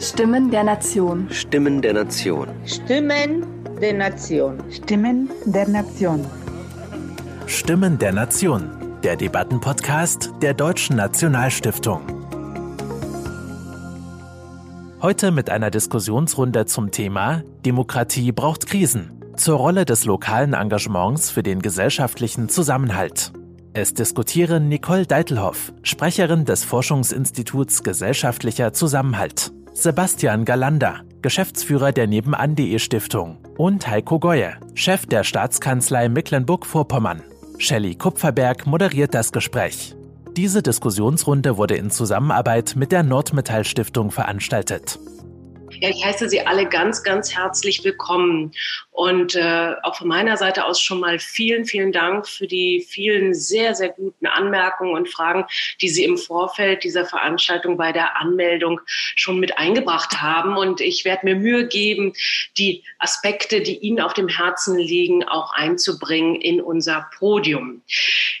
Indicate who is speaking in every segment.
Speaker 1: Stimmen der Nation.
Speaker 2: Stimmen der Nation.
Speaker 3: Stimmen der Nation.
Speaker 4: Stimmen der Nation.
Speaker 5: Stimmen der Nation. Der Debattenpodcast der Deutschen Nationalstiftung. Heute mit einer Diskussionsrunde zum Thema Demokratie braucht Krisen. Zur Rolle des lokalen Engagements für den gesellschaftlichen Zusammenhalt. Es diskutieren Nicole Deitelhoff, Sprecherin des Forschungsinstituts Gesellschaftlicher Zusammenhalt, Sebastian Galanda, Geschäftsführer der Nebenan.de Stiftung und Heiko Goye, Chef der Staatskanzlei Mecklenburg-Vorpommern. Shelley Kupferberg moderiert das Gespräch. Diese Diskussionsrunde wurde in Zusammenarbeit mit der Nordmetall Stiftung veranstaltet.
Speaker 6: Ja, ich heiße Sie alle ganz, ganz herzlich willkommen. Und äh, auch von meiner Seite aus schon mal vielen, vielen Dank für die vielen sehr, sehr guten Anmerkungen und Fragen, die Sie im Vorfeld dieser Veranstaltung bei der Anmeldung schon mit eingebracht haben. Und ich werde mir Mühe geben, die Aspekte, die Ihnen auf dem Herzen liegen, auch einzubringen in unser Podium.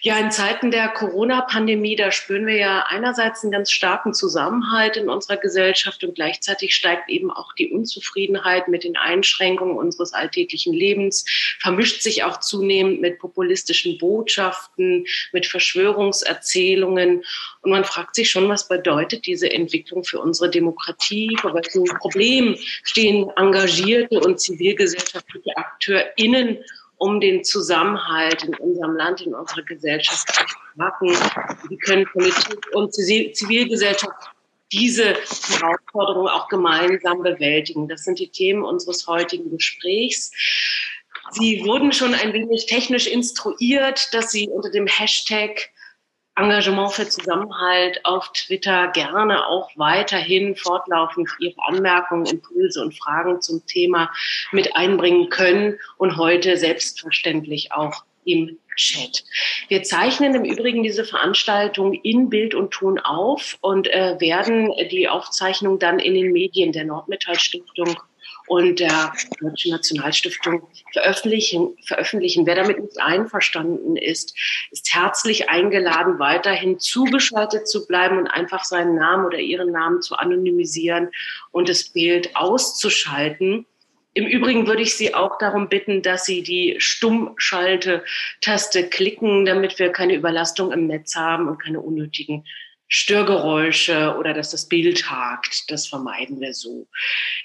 Speaker 6: Ja, in Zeiten der Corona-Pandemie, da spüren wir ja einerseits einen ganz starken Zusammenhalt in unserer Gesellschaft und gleichzeitig steigt eben auch die Unzufriedenheit mit den Einschränkungen unseres alltäglichen alltäglichen Lebens, vermischt sich auch zunehmend mit populistischen Botschaften, mit Verschwörungserzählungen. Und man fragt sich schon, was bedeutet diese Entwicklung für unsere Demokratie? Vor welchen Problemen stehen engagierte und zivilgesellschaftliche AkteurInnen um den Zusammenhalt in unserem Land, in unserer Gesellschaft zu stärken. Wie können Politik und Zivilgesellschaft diese Herausforderungen auch gemeinsam bewältigen. Das sind die Themen unseres heutigen Gesprächs. Sie wurden schon ein wenig technisch instruiert, dass Sie unter dem Hashtag Engagement für Zusammenhalt auf Twitter gerne auch weiterhin fortlaufend Ihre Anmerkungen, Impulse und Fragen zum Thema mit einbringen können und heute selbstverständlich auch im Chat. Wir zeichnen im Übrigen diese Veranstaltung in Bild und Ton auf und äh, werden die Aufzeichnung dann in den Medien der Nordmetall Stiftung und der Deutschen Nationalstiftung veröffentlichen, veröffentlichen. Wer damit nicht einverstanden ist, ist herzlich eingeladen, weiterhin zugeschaltet zu bleiben und einfach seinen Namen oder ihren Namen zu anonymisieren und das Bild auszuschalten. Im Übrigen würde ich Sie auch darum bitten, dass Sie die Stummschalte-Taste klicken, damit wir keine Überlastung im Netz haben und keine unnötigen Störgeräusche oder dass das Bild hakt. Das vermeiden wir so.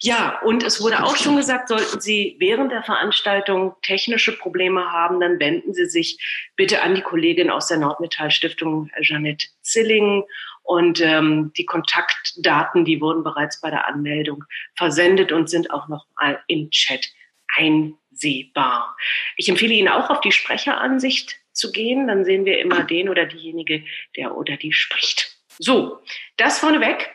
Speaker 6: Ja, und es wurde auch schon gesagt, sollten Sie während der Veranstaltung technische Probleme haben, dann wenden Sie sich bitte an die Kollegin aus der Nordmetall Stiftung, Jeanette Zilling. Und ähm, die Kontaktdaten, die wurden bereits bei der Anmeldung versendet und sind auch noch mal im Chat einsehbar. Ich empfehle Ihnen auch auf die Sprecheransicht zu gehen. Dann sehen wir immer den oder diejenige, der oder die spricht. So, das vorneweg.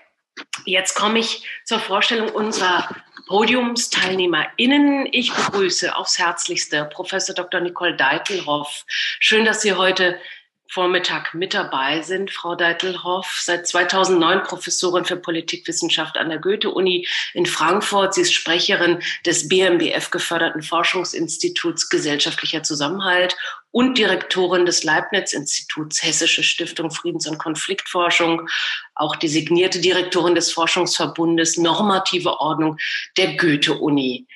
Speaker 6: Jetzt komme ich zur Vorstellung unserer PodiumsteilnehmerInnen. Ich begrüße aufs Herzlichste Professor Dr. Nicole Deitelhoff. Schön, dass Sie heute Vormittag mit dabei sind. Frau Deitelhoff, seit 2009 Professorin für Politikwissenschaft an der Goethe-Uni in Frankfurt. Sie ist Sprecherin des BMBF geförderten Forschungsinstituts Gesellschaftlicher Zusammenhalt und Direktorin des Leibniz-Instituts Hessische Stiftung Friedens- und Konfliktforschung, auch designierte Direktorin des Forschungsverbundes Normative Ordnung der Goethe-Uni.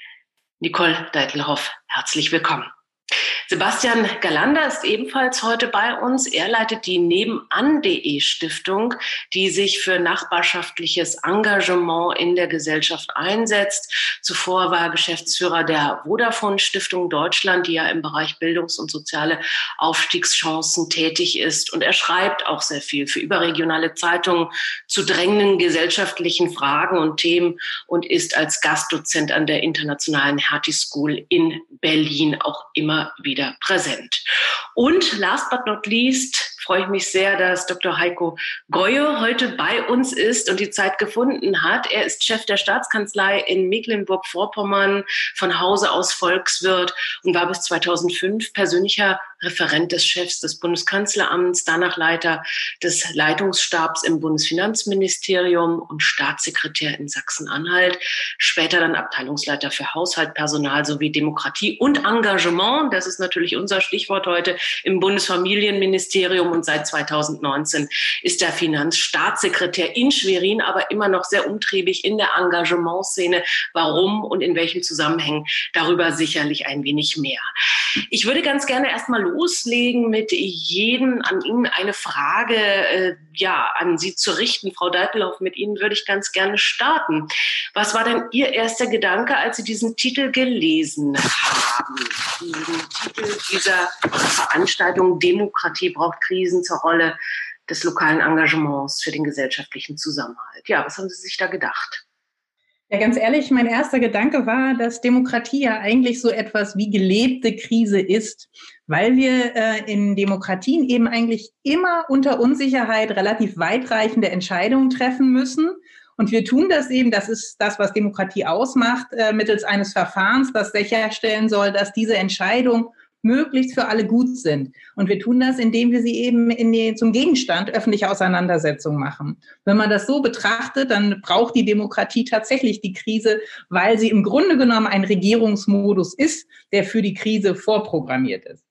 Speaker 6: Nicole Deitelhoff, herzlich willkommen. Sebastian Galanda ist ebenfalls heute bei uns. Er leitet die Nebenan.de Stiftung, die sich für nachbarschaftliches Engagement in der Gesellschaft einsetzt. Zuvor war er Geschäftsführer der Vodafone Stiftung Deutschland, die ja im Bereich Bildungs- und soziale Aufstiegschancen tätig ist. Und er schreibt auch sehr viel für überregionale Zeitungen zu drängenden gesellschaftlichen Fragen und Themen und ist als Gastdozent an der Internationalen Hertie School in Berlin auch immer wieder präsent. Und last but not least freue ich mich sehr, dass Dr. Heiko Goye heute bei uns ist und die Zeit gefunden hat. Er ist Chef der Staatskanzlei in Mecklenburg-Vorpommern, von Hause aus Volkswirt und war bis 2005 persönlicher Referent des Chefs des Bundeskanzleramts, danach Leiter des Leitungsstabs im Bundesfinanzministerium und Staatssekretär in Sachsen-Anhalt, später dann Abteilungsleiter für Haushalt, Personal sowie Demokratie und Engagement. Das ist natürlich unser Stichwort heute im Bundesfamilienministerium und seit 2019 ist der Finanzstaatssekretär in Schwerin, aber immer noch sehr umtriebig in der Engagementszene. Warum und in welchem Zusammenhang? Darüber sicherlich ein wenig mehr. Ich würde ganz gerne erstmal loslegen mit jedem an Ihnen eine Frage, äh, ja, an Sie zu richten. Frau Deitelhoff, mit Ihnen würde ich ganz gerne starten. Was war denn Ihr erster Gedanke, als Sie diesen Titel gelesen haben? Diesen Titel dieser Veranstaltung Demokratie braucht Krisen zur Rolle des lokalen Engagements für den gesellschaftlichen Zusammenhalt. Ja, was haben Sie sich da gedacht?
Speaker 1: Ja, ganz ehrlich, mein erster Gedanke war, dass Demokratie ja eigentlich so etwas wie gelebte Krise ist, weil wir äh, in Demokratien eben eigentlich immer unter Unsicherheit relativ weitreichende Entscheidungen treffen müssen. Und wir tun das eben, das ist das, was Demokratie ausmacht, äh, mittels eines Verfahrens, das sicherstellen soll, dass diese Entscheidung möglichst für alle gut sind. Und wir tun das, indem wir sie eben in die, zum Gegenstand öffentlicher Auseinandersetzung machen. Wenn man das so betrachtet, dann braucht die Demokratie tatsächlich die Krise, weil sie im Grunde genommen ein Regierungsmodus ist, der für die Krise vorprogrammiert ist.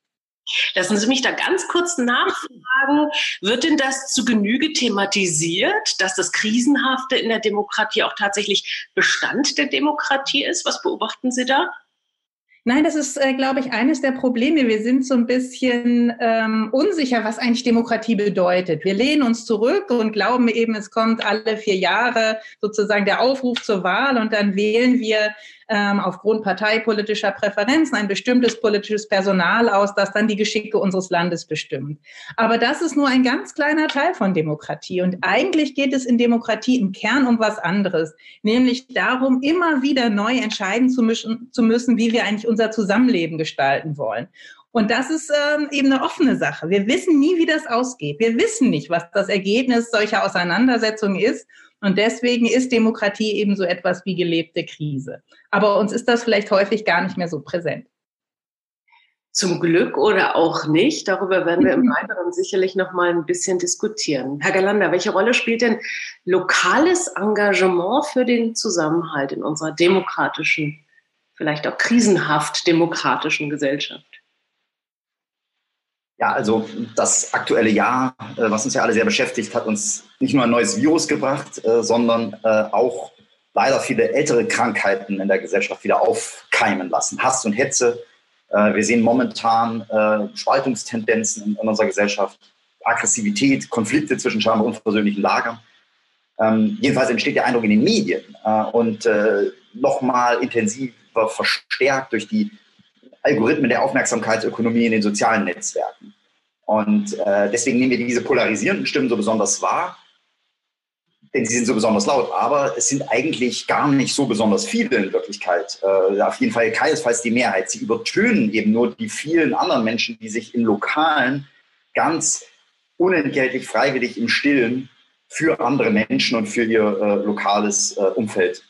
Speaker 6: Lassen Sie mich da ganz kurz nachfragen. Wird denn das zu Genüge thematisiert, dass das Krisenhafte in der Demokratie auch tatsächlich Bestand der Demokratie ist? Was beobachten Sie da?
Speaker 1: Nein, das ist, äh, glaube ich, eines der Probleme. Wir sind so ein bisschen ähm, unsicher, was eigentlich Demokratie bedeutet. Wir lehnen uns zurück und glauben eben, es kommt alle vier Jahre sozusagen der Aufruf zur Wahl und dann wählen wir ähm, aufgrund parteipolitischer Präferenzen ein bestimmtes politisches Personal aus, das dann die Geschicke unseres Landes bestimmt. Aber das ist nur ein ganz kleiner Teil von Demokratie. Und eigentlich geht es in Demokratie im Kern um was anderes, nämlich darum, immer wieder neu entscheiden zu, mischen, zu müssen, wie wir eigentlich unser Zusammenleben gestalten wollen. Und das ist ähm, eben eine offene Sache. Wir wissen nie, wie das ausgeht. Wir wissen nicht, was das Ergebnis solcher Auseinandersetzungen ist. Und deswegen ist Demokratie eben so etwas wie gelebte Krise. Aber uns ist das vielleicht häufig gar nicht mehr so präsent.
Speaker 6: Zum Glück oder auch nicht. Darüber werden wir im Weiteren sicherlich noch mal ein bisschen diskutieren. Herr Galander, welche Rolle spielt denn lokales Engagement für den Zusammenhalt in unserer demokratischen, vielleicht auch krisenhaft demokratischen Gesellschaft?
Speaker 2: Ja, also das aktuelle Jahr, äh, was uns ja alle sehr beschäftigt, hat uns nicht nur ein neues Virus gebracht, äh, sondern äh, auch leider viele ältere Krankheiten in der Gesellschaft wieder aufkeimen lassen. Hass und Hetze. Wir sehen momentan Spaltungstendenzen in unserer Gesellschaft, Aggressivität, Konflikte zwischen scheinbar unversöhnlichen Lagern. Ähm, jedenfalls entsteht der Eindruck in den Medien und nochmal intensiver verstärkt durch die Algorithmen der Aufmerksamkeitsökonomie in den sozialen Netzwerken. Und äh, deswegen nehmen wir diese polarisierenden Stimmen so besonders wahr, denn sie sind so besonders laut. Aber es sind eigentlich gar nicht so besonders viele in Wirklichkeit. Äh, auf jeden Fall keinesfalls die Mehrheit. Sie übertönen eben nur die vielen anderen Menschen, die sich in Lokalen ganz unentgeltlich, freiwillig im Stillen für andere Menschen und für ihr äh, lokales äh, Umfeld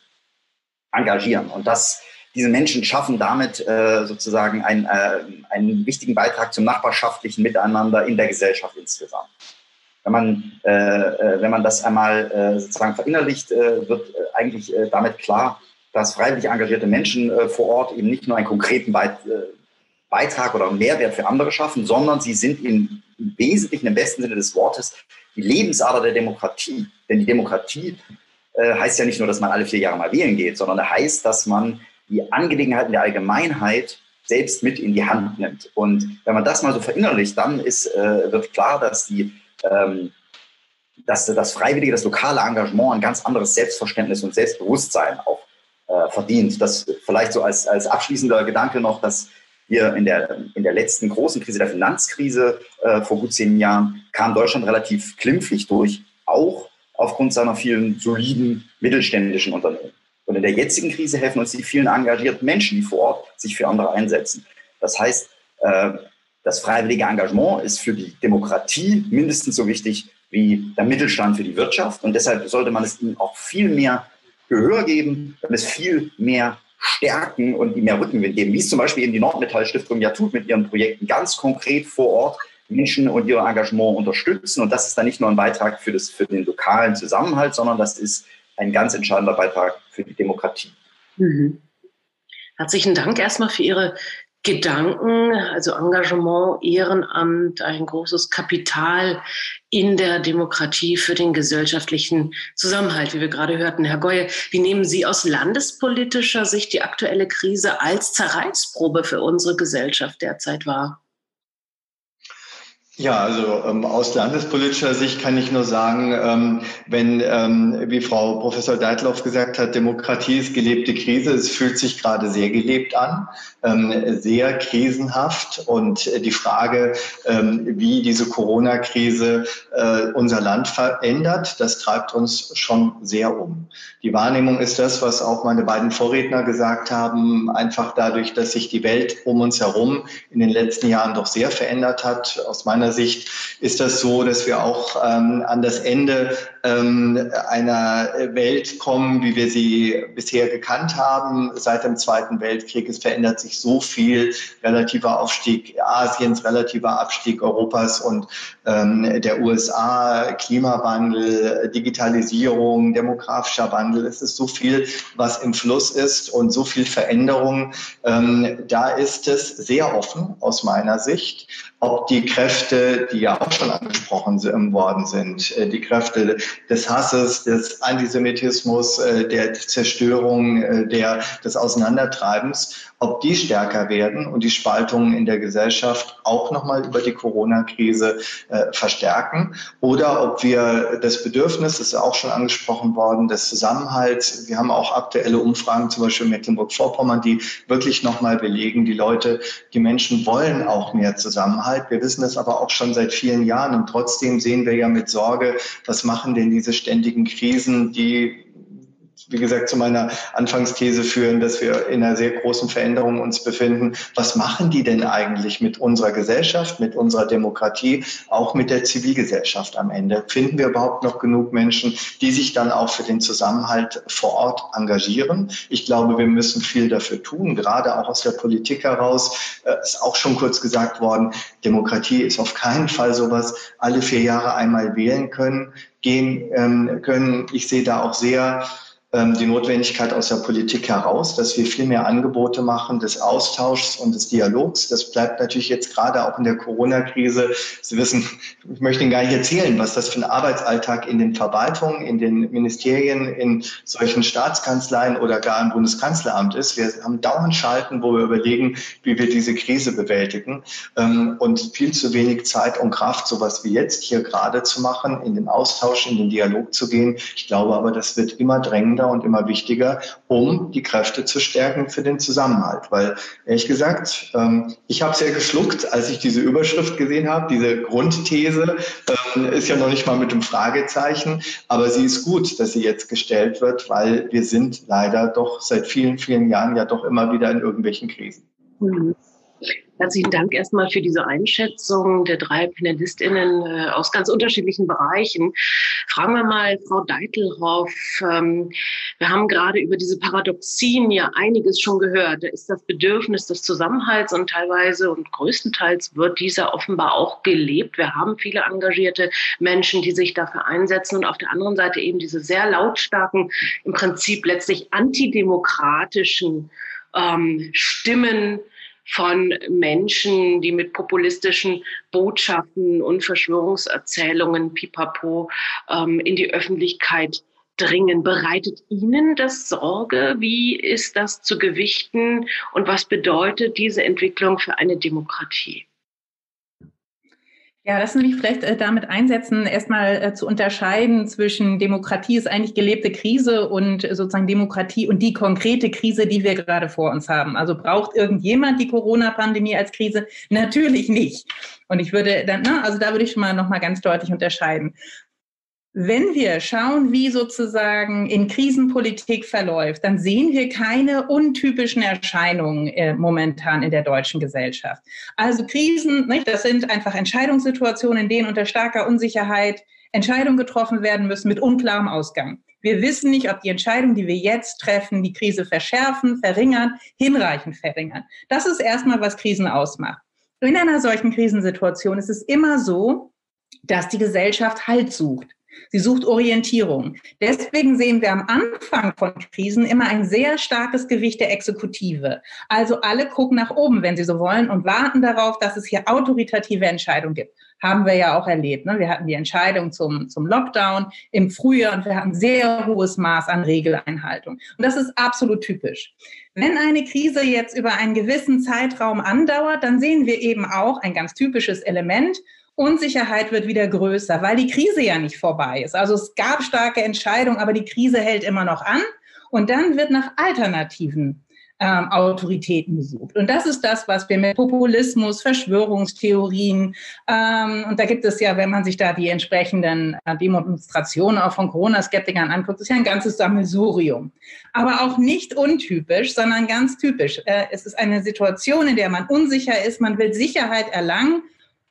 Speaker 2: engagieren. Und das diese Menschen schaffen damit äh, sozusagen ein, äh, einen wichtigen Beitrag zum nachbarschaftlichen Miteinander in der Gesellschaft insgesamt. Wenn man, äh, äh wenn man das einmal äh, sozusagen verinnerlicht, äh, wird eigentlich damit klar, dass freiwillig engagierte Menschen vor Ort eben nicht nur einen konkreten Beit Beitrag oder Mehrwert für andere schaffen, sondern sie sind im Wesentlichen, im besten Sinne des Wortes, die Lebensader der Demokratie. Denn die Demokratie heißt ja nicht nur, dass man alle vier Jahre mal wählen geht, sondern heißt, dass man die Angelegenheiten der Allgemeinheit selbst mit in die Hand nimmt. Und wenn man das mal so verinnerlicht, dann ist, äh, wird klar, dass, die, ähm, dass das freiwillige, das lokale Engagement ein ganz anderes Selbstverständnis und Selbstbewusstsein auch äh, verdient. Das vielleicht so als, als abschließender Gedanke noch, dass wir in der, in der letzten großen Krise, der Finanzkrise äh, vor gut zehn Jahren, kam Deutschland relativ klimpflich durch, auch aufgrund seiner vielen soliden mittelständischen Unternehmen. Und in der jetzigen Krise helfen uns die vielen engagierten Menschen, die vor Ort sich für andere einsetzen. Das heißt, äh, das freiwillige Engagement ist für die Demokratie mindestens so wichtig wie der Mittelstand für die Wirtschaft. Und deshalb sollte man es ihnen auch viel mehr Gehör geben, wenn es viel mehr stärken und ihm mehr Rückenwind geben, wie es zum Beispiel eben die Nordmetall-Stiftung ja tut mit ihren Projekten, ganz konkret vor Ort Menschen und ihr Engagement unterstützen. Und das ist dann nicht nur ein Beitrag für, das, für den lokalen Zusammenhalt, sondern das ist ein ganz entscheidender Beitrag für die Demokratie. Mhm.
Speaker 6: Herzlichen Dank erstmal für Ihre Gedanken, also Engagement, Ehrenamt, ein großes Kapital in der Demokratie für den gesellschaftlichen Zusammenhalt, wie wir gerade hörten. Herr Goye, wie nehmen Sie aus landespolitischer Sicht die aktuelle Krise als Zerreißprobe für unsere Gesellschaft derzeit wahr?
Speaker 7: Ja, also ähm, aus landespolitischer Sicht kann ich nur sagen, ähm, wenn, ähm, wie Frau Professor Deitloff gesagt hat, Demokratie ist gelebte Krise, es fühlt sich gerade sehr gelebt an, ähm, sehr krisenhaft und die Frage, ähm, wie diese Corona-Krise äh, unser Land verändert, das treibt uns schon sehr um. Die Wahrnehmung ist das, was auch meine beiden Vorredner gesagt haben, einfach dadurch, dass sich die Welt um uns herum in den letzten Jahren doch sehr verändert hat. Aus meiner meiner Sicht ist das so, dass wir auch ähm, an das Ende ähm, einer Welt kommen, wie wir sie bisher gekannt haben. Seit dem Zweiten Weltkrieg, es verändert sich so viel. Relativer Aufstieg Asiens, relativer Abstieg Europas und ähm, der USA, Klimawandel, Digitalisierung, demografischer Wandel. Es ist so viel, was im Fluss ist und so viel Veränderung. Ähm, da ist es sehr offen aus meiner Sicht ob die Kräfte, die ja auch schon angesprochen worden sind, äh, die Kräfte des Hasses, des Antisemitismus, äh, der Zerstörung, äh, der, des Auseinandertreibens, ob die stärker werden und die Spaltungen in der Gesellschaft auch nochmal über die Corona-Krise äh, verstärken oder ob wir das Bedürfnis, das ist auch schon angesprochen worden, des Zusammenhalts, wir haben auch aktuelle Umfragen, zum Beispiel Mecklenburg-Vorpommern, die wirklich nochmal belegen, die Leute, die Menschen wollen auch mehr Zusammenhalt. Wir wissen das aber auch schon seit vielen Jahren und trotzdem sehen wir ja mit Sorge, was machen denn diese ständigen Krisen, die wie gesagt, zu meiner Anfangsthese führen, dass wir in einer sehr großen Veränderung uns befinden. Was machen die denn eigentlich mit unserer Gesellschaft, mit unserer Demokratie, auch mit der Zivilgesellschaft am Ende? Finden wir überhaupt noch genug Menschen, die sich dann auch für den Zusammenhalt vor Ort engagieren? Ich glaube, wir müssen viel dafür tun, gerade auch aus der Politik heraus. Äh, ist auch schon kurz gesagt worden, Demokratie ist auf keinen Fall sowas, alle vier Jahre einmal wählen können, gehen ähm, können. Ich sehe da auch sehr die Notwendigkeit aus der Politik heraus, dass wir viel mehr Angebote machen des Austauschs und des Dialogs. Das bleibt natürlich jetzt gerade auch in der Corona-Krise. Sie wissen, ich möchte Ihnen gar nicht erzählen, was das für ein Arbeitsalltag in den Verwaltungen, in den Ministerien, in solchen Staatskanzleien oder gar im Bundeskanzleramt ist. Wir haben dauernd Schalten, wo wir überlegen, wie wir diese Krise bewältigen ähm, und viel zu wenig Zeit und Kraft, sowas wie jetzt hier gerade zu machen, in den Austausch, in den Dialog zu gehen. Ich glaube aber, das wird immer drängender dringender und immer wichtiger, um die Kräfte zu stärken für den Zusammenhalt. Weil ehrlich gesagt, ähm, ich habe es ja geschluckt, als ich diese Überschrift gesehen habe. Diese Grundthese ähm, ist ja noch nicht mal mit dem Fragezeichen, aber sie ist gut, dass sie jetzt gestellt wird, weil wir sind leider doch seit vielen, vielen Jahren ja doch immer wieder in irgendwelchen Krisen. Mhm.
Speaker 6: Herzlichen Dank erstmal für diese Einschätzung der drei PanelistInnen äh, aus ganz unterschiedlichen Bereichen. Fragen wir mal Frau Deitelhoff. Ähm, wir haben gerade über diese Paradoxien ja einiges schon gehört. Da ist das Bedürfnis des Zusammenhalts und teilweise und größtenteils wird dieser offenbar auch gelebt. Wir haben viele engagierte Menschen, die sich dafür einsetzen und auf der anderen Seite eben diese sehr lautstarken, im Prinzip letztlich antidemokratischen ähm, Stimmen, von Menschen, die mit populistischen Botschaften und Verschwörungserzählungen pipapo ähm, in die Öffentlichkeit dringen. Bereitet Ihnen das Sorge? Wie ist das zu gewichten und was bedeutet diese Entwicklung für eine Demokratie?
Speaker 1: Ja, lassen Sie mich vielleicht äh, damit einsetzen, erstmal äh, zu unterscheiden zwischen Demokratie ist eigentlich gelebte Krise und äh, sozusagen Demokratie und die konkrete Krise, die wir gerade vor uns haben. Also braucht irgendjemand die Corona-Pandemie als Krise? Natürlich nicht. Und ich würde dann, ne, also da würde ich schon mal nochmal ganz deutlich unterscheiden. Wenn wir schauen, wie sozusagen in Krisenpolitik verläuft, dann sehen wir keine untypischen Erscheinungen äh, momentan in der deutschen Gesellschaft. Also Krisen, nicht, das sind einfach Entscheidungssituationen, in denen unter starker Unsicherheit Entscheidungen getroffen werden müssen mit unklarem Ausgang. Wir wissen nicht, ob die Entscheidungen, die wir jetzt treffen, die Krise verschärfen, verringern, hinreichend verringern. Das ist erstmal, was Krisen ausmacht. In einer solchen Krisensituation ist es immer so, dass die Gesellschaft Halt sucht. Sie sucht Orientierung. Deswegen sehen wir am Anfang von Krisen immer ein sehr starkes Gewicht der Exekutive. Also alle gucken nach oben, wenn sie so wollen, und warten darauf, dass es hier autoritative Entscheidungen gibt. Haben wir ja auch erlebt. Ne? Wir hatten die Entscheidung zum, zum Lockdown im Frühjahr und wir hatten sehr hohes Maß an Regeleinhaltung. Und das ist absolut typisch. Wenn eine Krise jetzt über einen gewissen Zeitraum andauert, dann sehen wir eben auch ein ganz typisches Element. Unsicherheit wird wieder größer, weil die Krise ja nicht vorbei ist. Also es gab starke Entscheidungen, aber die Krise hält immer noch an. Und dann wird nach Alternativen ähm, Autoritäten gesucht. Und das ist das, was wir mit Populismus, Verschwörungstheorien, ähm, und da gibt es ja, wenn man sich da die entsprechenden äh, Demonstrationen auch von Corona-Skeptikern anguckt, ist ja ein ganzes Sammelsurium. Aber auch nicht untypisch, sondern ganz typisch. Äh, es ist eine Situation, in der man unsicher ist, man will Sicherheit erlangen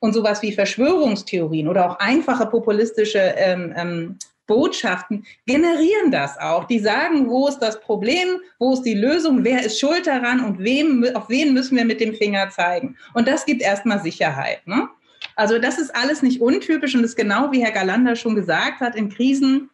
Speaker 1: und sowas wie Verschwörungstheorien oder auch einfache populistische ähm, ähm, Botschaften generieren das auch. Die sagen, wo ist das Problem, wo ist die Lösung, wer ist schuld daran und wem, auf wen müssen wir mit dem Finger zeigen. Und das gibt erstmal Sicherheit. Ne? Also das ist alles nicht untypisch und ist genau wie Herr Galander schon gesagt hat, in Krisen,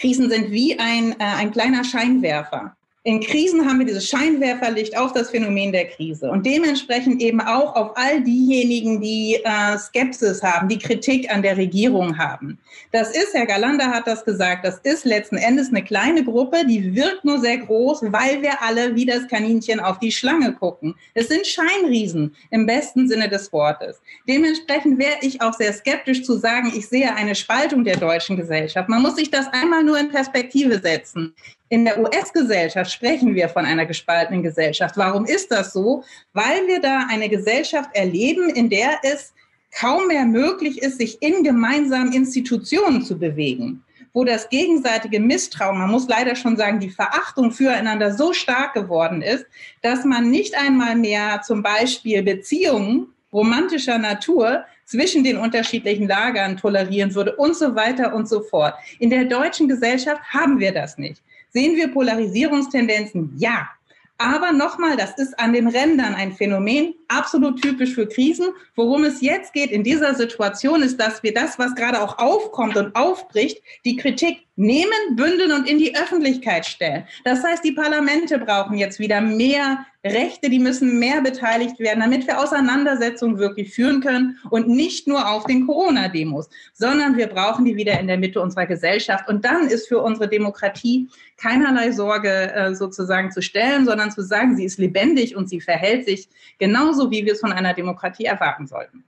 Speaker 1: Krisen sind wie ein, äh, ein kleiner Scheinwerfer. In Krisen haben wir dieses Scheinwerferlicht auf das Phänomen der Krise und dementsprechend eben auch auf all diejenigen, die äh, Skepsis haben, die Kritik an der Regierung haben. Das ist, Herr Galander hat das gesagt, das ist letzten Endes eine kleine Gruppe, die wirkt nur sehr groß, weil wir alle wie das Kaninchen auf die Schlange gucken. Es sind Scheinriesen im besten Sinne des Wortes. Dementsprechend wäre ich auch sehr skeptisch zu sagen, ich sehe eine Spaltung der deutschen Gesellschaft. Man muss sich das einmal nur in Perspektive setzen. In der US-Gesellschaft sprechen wir von einer gespaltenen Gesellschaft. Warum ist das so? Weil wir da eine Gesellschaft erleben, in der es kaum mehr möglich ist, sich in gemeinsamen Institutionen zu bewegen, wo das gegenseitige Misstrauen, man muss leider schon sagen, die Verachtung füreinander so stark geworden ist, dass man nicht einmal mehr zum Beispiel Beziehungen romantischer Natur zwischen den unterschiedlichen Lagern tolerieren würde und so weiter und so fort. In der deutschen Gesellschaft haben wir das nicht. Sehen wir Polarisierungstendenzen? Ja. Aber nochmal, das ist an den Rändern ein Phänomen, absolut typisch für Krisen. Worum es jetzt geht in dieser Situation ist, dass wir das, was gerade auch aufkommt und aufbricht, die Kritik nehmen, bündeln und in die Öffentlichkeit stellen. Das heißt, die Parlamente brauchen jetzt wieder mehr Rechte, die müssen mehr beteiligt werden, damit wir Auseinandersetzungen wirklich führen können und nicht nur auf den Corona-Demos, sondern wir brauchen die wieder in der Mitte unserer Gesellschaft. Und dann ist für unsere Demokratie keinerlei Sorge äh, sozusagen zu stellen, sondern zu sagen, sie ist lebendig und sie verhält sich genauso, wie wir es von einer Demokratie erwarten sollten.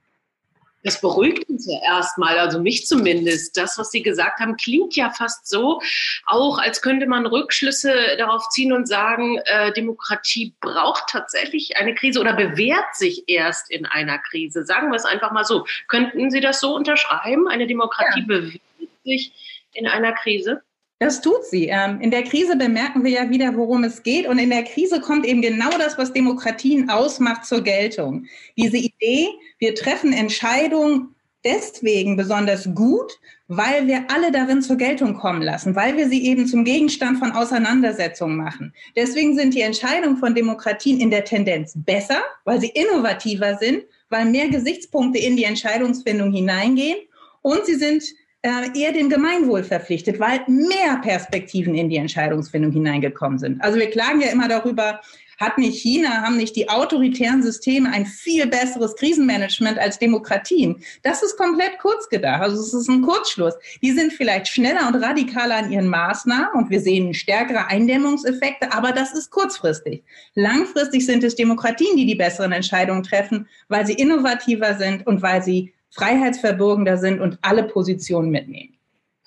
Speaker 6: Das beruhigt uns ja erstmal, also mich zumindest. Das, was Sie gesagt haben, klingt ja fast so, auch als könnte man Rückschlüsse darauf ziehen und sagen, äh, Demokratie braucht tatsächlich eine Krise oder bewährt sich erst in einer Krise. Sagen wir es einfach mal so. Könnten Sie das so unterschreiben? Eine Demokratie ja. bewährt sich in einer Krise?
Speaker 1: Das tut sie. Ähm, in der Krise bemerken wir ja wieder, worum es geht. Und in der Krise kommt eben genau das, was Demokratien ausmacht, zur Geltung. Diese Idee, wir treffen Entscheidungen deswegen besonders gut, weil wir alle darin zur Geltung kommen lassen, weil wir sie eben zum Gegenstand von Auseinandersetzungen machen. Deswegen sind die Entscheidungen von Demokratien in der Tendenz besser, weil sie innovativer sind, weil mehr Gesichtspunkte in die Entscheidungsfindung hineingehen und sie sind äh, eher dem Gemeinwohl verpflichtet, weil mehr Perspektiven in die Entscheidungsfindung hineingekommen sind. Also wir klagen ja immer darüber, hat nicht China, haben nicht die autoritären Systeme ein viel besseres Krisenmanagement als Demokratien? Das ist komplett kurz gedacht. Also es ist ein Kurzschluss. Die sind vielleicht schneller und radikaler an ihren Maßnahmen und wir sehen stärkere Eindämmungseffekte, aber das ist kurzfristig. Langfristig sind es Demokratien, die die besseren Entscheidungen treffen, weil sie innovativer sind und weil sie freiheitsverbürgender sind und alle Positionen mitnehmen.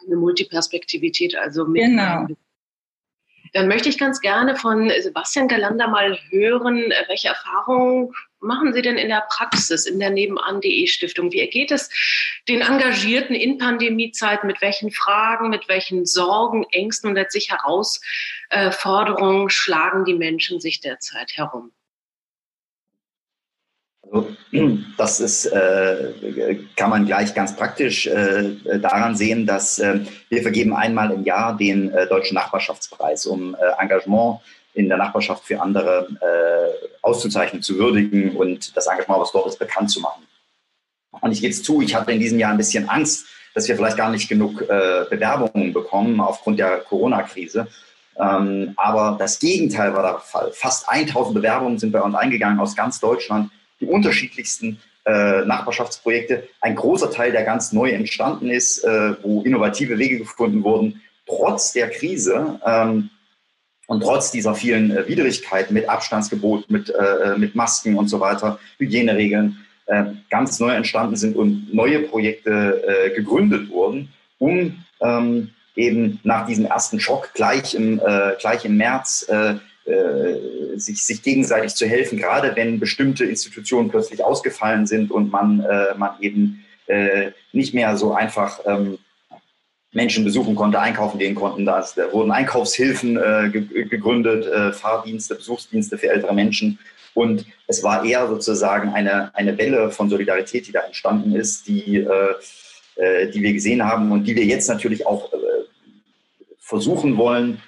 Speaker 6: Eine Multiperspektivität, also mit
Speaker 1: genau.
Speaker 6: Dann möchte ich ganz gerne von Sebastian Galander mal hören, welche Erfahrungen machen Sie denn in der Praxis, in der Nebenan.de Stiftung? Wie ergeht es den Engagierten in Pandemiezeiten? Mit welchen Fragen, mit welchen Sorgen, Ängsten und letztlich Herausforderungen schlagen die Menschen sich derzeit herum?
Speaker 2: Also, das ist, äh, kann man gleich ganz praktisch äh, daran sehen, dass äh, wir vergeben einmal im Jahr den äh, Deutschen Nachbarschaftspreis, um äh, Engagement in der Nachbarschaft für andere äh, auszuzeichnen, zu würdigen und das Engagement, was dort ist, bekannt zu machen. Und ich gebe es zu, ich hatte in diesem Jahr ein bisschen Angst, dass wir vielleicht gar nicht genug Bewerbungen bekommen aufgrund der Corona-Krise. Ähm, aber das Gegenteil war der Fall. Fast 1000 Bewerbungen sind bei uns eingegangen aus ganz Deutschland die unterschiedlichsten äh, Nachbarschaftsprojekte. Ein großer Teil, der ganz neu entstanden ist, äh, wo innovative Wege gefunden wurden, trotz der Krise ähm, und trotz dieser vielen äh, Widrigkeiten mit Abstandsgebot, mit, äh, mit Masken und so weiter, Hygieneregeln, äh, ganz neu entstanden sind und neue Projekte äh, gegründet wurden, um ähm, eben nach diesem ersten Schock gleich im, gleich im März äh, sich, sich gegenseitig zu helfen, gerade wenn bestimmte Institutionen plötzlich ausgefallen sind und man, äh, man eben äh, nicht mehr so einfach ähm, Menschen besuchen konnte, einkaufen gehen konnten. Da, wurden Einkaufshilfen äh, ge gegründet, äh, Fahrdienste, Besuchsdienste für ältere Menschen. Und es war eher sozusagen eine, eine Welle von Solidarität, die da entstanden ist, die, die wir gesehen haben und die wir jetzt natürlich auch versuchen wollen,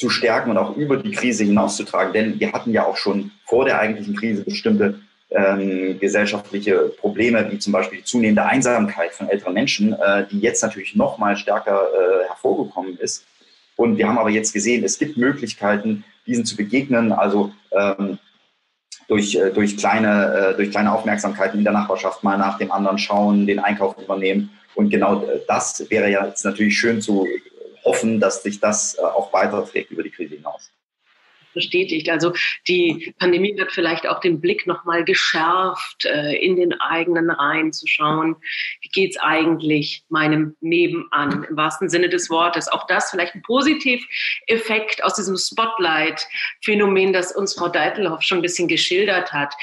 Speaker 2: zu stärken und auch über die Krise hinauszutragen. Denn wir hatten ja auch schon vor der eigentlichen Krise bestimmte ähm, gesellschaftliche Probleme, wie zum Beispiel die zunehmende Einsamkeit von älteren Menschen, äh, die jetzt natürlich noch mal stärker äh, hervorgekommen ist. Und wir haben aber jetzt gesehen, es gibt Möglichkeiten, diesen zu begegnen, also ähm, durch, äh, durch, kleine, äh, durch kleine Aufmerksamkeiten in der Nachbarschaft mal nach dem anderen schauen, den Einkauf übernehmen. Und genau äh, das wäre ja jetzt natürlich schön zu hoffen, dass sich das äh, auch weiterträgt über die Krise hinaus
Speaker 6: bestätigt. Also die Pandemie wird vielleicht auch den Blick nochmal geschärft, äh, in den eigenen Reihen zu schauen, wie geht's eigentlich meinem Nebenan im wahrsten Sinne des Wortes. Auch das vielleicht ein Positiveffekt aus diesem Spotlight-Phänomen, das uns Frau Deitelhoff schon ein bisschen geschildert hat.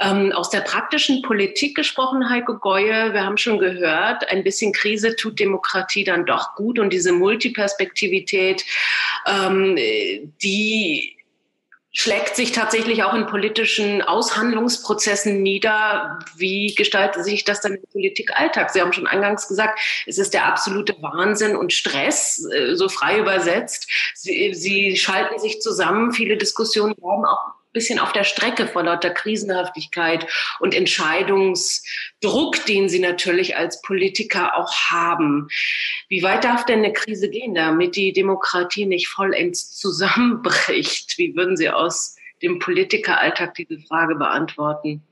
Speaker 6: Ähm, aus der praktischen Politik gesprochen, Heiko Geue, wir haben schon gehört, ein bisschen Krise tut Demokratie dann doch gut und diese Multiperspektivität, ähm, die schlägt sich tatsächlich auch in politischen Aushandlungsprozessen nieder. Wie gestaltet sich das dann im Politikalltag? Sie haben schon eingangs gesagt, es ist der absolute Wahnsinn und Stress, äh, so frei übersetzt. Sie, Sie schalten sich zusammen. Viele Diskussionen bleiben auch bisschen auf der Strecke vor lauter Krisenhaftigkeit und Entscheidungsdruck, den sie natürlich als Politiker auch haben. Wie weit darf denn eine Krise gehen, damit die Demokratie nicht vollends zusammenbricht? Wie würden Sie aus dem Politikeralltag diese Frage beantworten?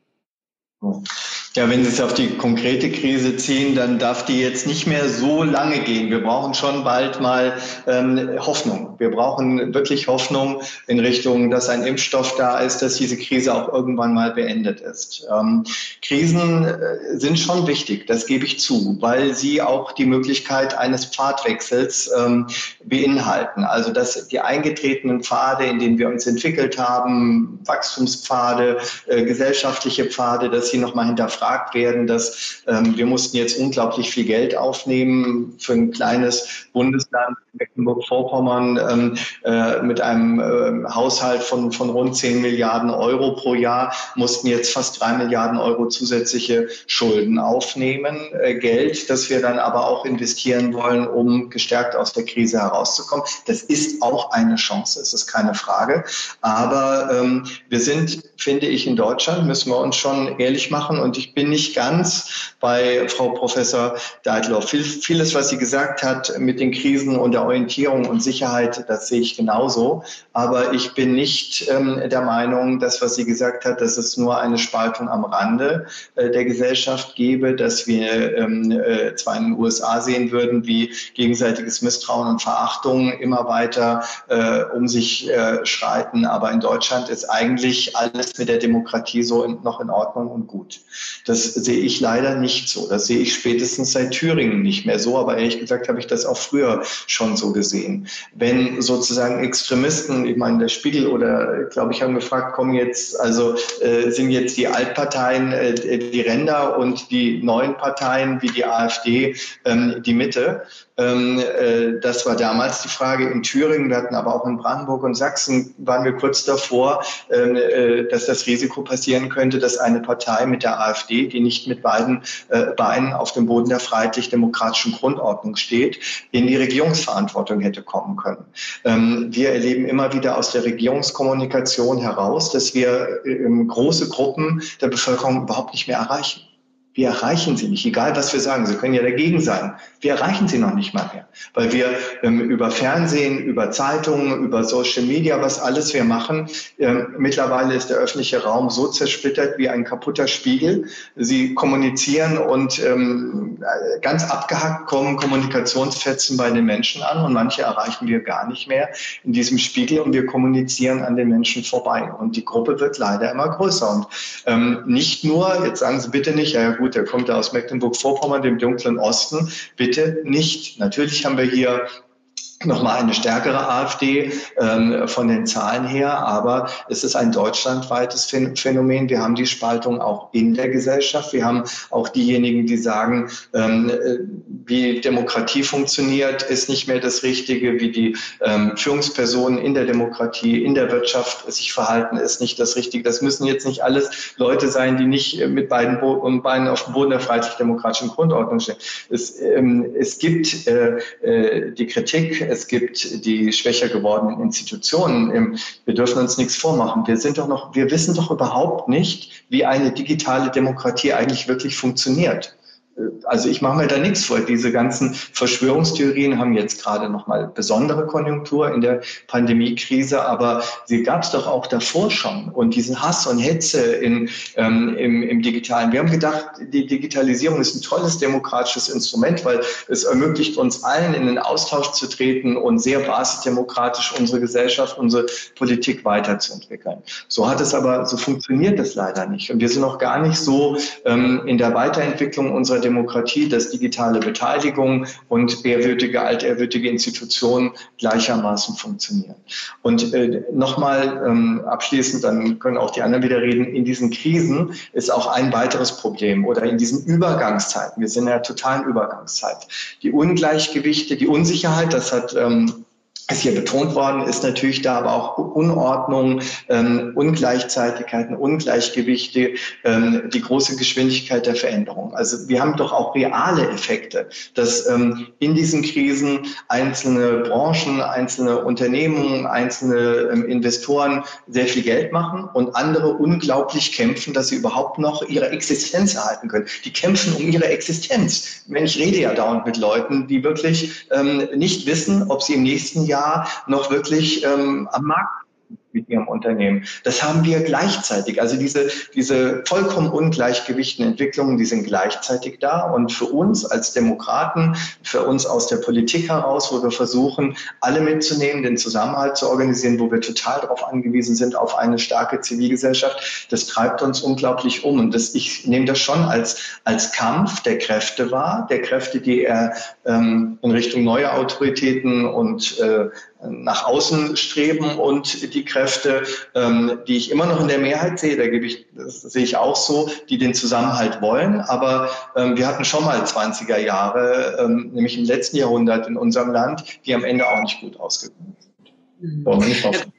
Speaker 7: Ja, wenn Sie es auf die konkrete Krise ziehen, dann darf die jetzt nicht mehr so lange gehen. Wir brauchen schon bald mal ähm, Hoffnung. Wir brauchen wirklich Hoffnung in Richtung, dass ein Impfstoff da ist, dass diese Krise auch irgendwann mal beendet ist. Ähm, Krisen äh, sind schon wichtig, das gebe ich zu, weil sie auch die Möglichkeit eines Pfadwechsels ähm, beinhalten. Also dass die eingetretenen Pfade, in denen wir uns entwickelt haben, Wachstumspfade, äh, gesellschaftliche Pfade, dass sie nochmal hinterfragen gefragt werden, dass ähm, wir mussten jetzt unglaublich viel Geld aufnehmen für ein kleines Bundesland Mecklenburg-Vorpommern ähm, äh, mit einem äh, Haushalt von, von rund 10 Milliarden Euro pro Jahr mussten jetzt fast drei Milliarden Euro zusätzliche Schulden aufnehmen. Äh, Geld, das wir dann aber auch investieren wollen, um gestärkt aus der Krise herauszukommen. Das ist auch eine Chance, es ist keine Frage. Aber ähm, wir sind, finde ich, in Deutschland, müssen wir uns schon ehrlich machen. Und ich bin nicht ganz bei Frau Professor Deitloff. Viel, vieles, was sie gesagt hat mit den Krisen und der Orientierung und Sicherheit, das sehe ich genauso. Aber ich bin nicht ähm, der Meinung, dass was sie gesagt hat, dass es nur eine Spaltung am Rande äh, der Gesellschaft gebe, dass wir ähm, äh, zwar in den USA sehen würden, wie gegenseitiges Misstrauen und Verachtung immer weiter äh, um sich schreiten, aber in Deutschland ist eigentlich alles mit der Demokratie so in, noch in Ordnung und gut. Das sehe ich leider nicht so. Das sehe ich spätestens seit Thüringen nicht mehr so, aber ehrlich gesagt habe ich das auch früher schon so gesehen. Wenn sozusagen Extremisten, ich meine, der Spiegel oder, glaube ich, haben gefragt, kommen jetzt, also äh, sind jetzt die Altparteien äh, die Ränder und die neuen Parteien wie die AfD ähm, die Mitte? Ähm, äh, das war damals die Frage in Thüringen. Wir hatten aber auch in Brandenburg und Sachsen waren wir kurz davor, ähm, äh, dass das Risiko passieren könnte, dass eine Partei mit der AfD, die nicht mit beiden äh, Beinen auf dem Boden der freiheitlich-demokratischen Grundordnung steht, in die Regierungsverantwortung hätte kommen können. Ähm, wir erleben immer wieder aus der Regierungskommunikation heraus, dass wir ähm, große Gruppen der Bevölkerung überhaupt nicht mehr erreichen. Wir erreichen sie nicht, egal was wir sagen. Sie können ja dagegen sein. Wir erreichen sie noch nicht mal mehr, weil wir ähm, über Fernsehen, über Zeitungen, über Social Media, was alles wir machen, ähm, mittlerweile ist der öffentliche Raum so zersplittert wie ein kaputter Spiegel. Sie kommunizieren und ähm, ganz abgehackt kommen Kommunikationsfetzen bei den Menschen an und manche erreichen wir gar nicht mehr in diesem Spiegel und wir kommunizieren an den Menschen vorbei. Und die Gruppe wird leider immer größer. Und ähm, nicht nur, jetzt sagen Sie bitte nicht, ja gut, gut, der kommt ja aus Mecklenburg-Vorpommern, dem dunklen Osten. Bitte nicht. Natürlich haben wir hier nochmal eine stärkere AfD ähm, von den Zahlen her, aber es ist ein deutschlandweites Phänomen. Wir haben die Spaltung auch in der Gesellschaft. Wir haben auch diejenigen, die sagen, ähm, äh, wie Demokratie funktioniert, ist nicht mehr das Richtige, wie die ähm, Führungspersonen in der Demokratie, in der Wirtschaft sich verhalten, ist nicht das Richtige. Das müssen jetzt nicht alles Leute sein, die nicht mit beiden Bo Beinen auf dem Boden der freiheitlich-demokratischen Grundordnung stehen. Es, ähm, es gibt äh, äh, die Kritik, es gibt die schwächer gewordenen Institutionen. Wir dürfen uns nichts vormachen. Wir sind doch noch, wir wissen doch überhaupt nicht, wie eine digitale Demokratie eigentlich wirklich funktioniert also ich mache mir da nichts vor. Diese ganzen Verschwörungstheorien haben jetzt gerade nochmal besondere Konjunktur in der Pandemiekrise, aber sie gab es doch auch davor schon. Und diesen Hass und Hetze in, ähm, im, im Digitalen. Wir haben gedacht, die Digitalisierung ist ein tolles demokratisches Instrument, weil es ermöglicht uns allen in den Austausch zu treten und sehr basisdemokratisch unsere Gesellschaft, unsere Politik weiterzuentwickeln. So hat es aber, so funktioniert es leider nicht. Und wir sind noch gar nicht so ähm, in der Weiterentwicklung unserer Demokratie, dass digitale Beteiligung und ehrwürdige, altehrwürdige Institutionen gleichermaßen funktionieren. Und äh, nochmal ähm, abschließend, dann können auch die anderen wieder reden, in diesen Krisen ist auch ein weiteres Problem oder in diesen Übergangszeiten, wir sind in einer totalen Übergangszeit, die Ungleichgewichte, die Unsicherheit, das hat ähm, ist hier betont worden, ist natürlich da aber auch Unordnung, ähm, Ungleichzeitigkeiten, Ungleichgewichte, ähm, die große Geschwindigkeit der Veränderung. Also wir haben doch auch reale Effekte, dass ähm, in diesen Krisen einzelne Branchen, einzelne Unternehmen, einzelne ähm, Investoren sehr viel Geld machen und andere unglaublich kämpfen, dass sie überhaupt noch ihre Existenz erhalten können. Die kämpfen um ihre Existenz. Ich rede ja dauernd mit Leuten, die wirklich ähm, nicht wissen, ob sie im nächsten Jahr Jahr noch wirklich ähm, am Markt mit ihrem Unternehmen. Das haben wir gleichzeitig. Also diese, diese vollkommen ungleichgewichten Entwicklungen, die sind gleichzeitig da. Und für uns als Demokraten, für uns aus der Politik heraus, wo wir versuchen, alle mitzunehmen, den Zusammenhalt zu organisieren, wo wir total darauf angewiesen sind, auf eine starke Zivilgesellschaft, das treibt uns unglaublich um. Und das, ich nehme das schon als, als Kampf der Kräfte wahr, der Kräfte, die er ähm, in Richtung neue Autoritäten und äh, nach außen streben und die Kräfte, ähm, die ich immer noch in der Mehrheit sehe, da gebe ich, das sehe ich auch so, die den Zusammenhalt wollen. Aber ähm, wir hatten schon mal 20er Jahre, ähm, nämlich im letzten Jahrhundert in unserem Land, die am Ende auch nicht gut ausgegangen sind. Mhm. Wir nicht hoffen.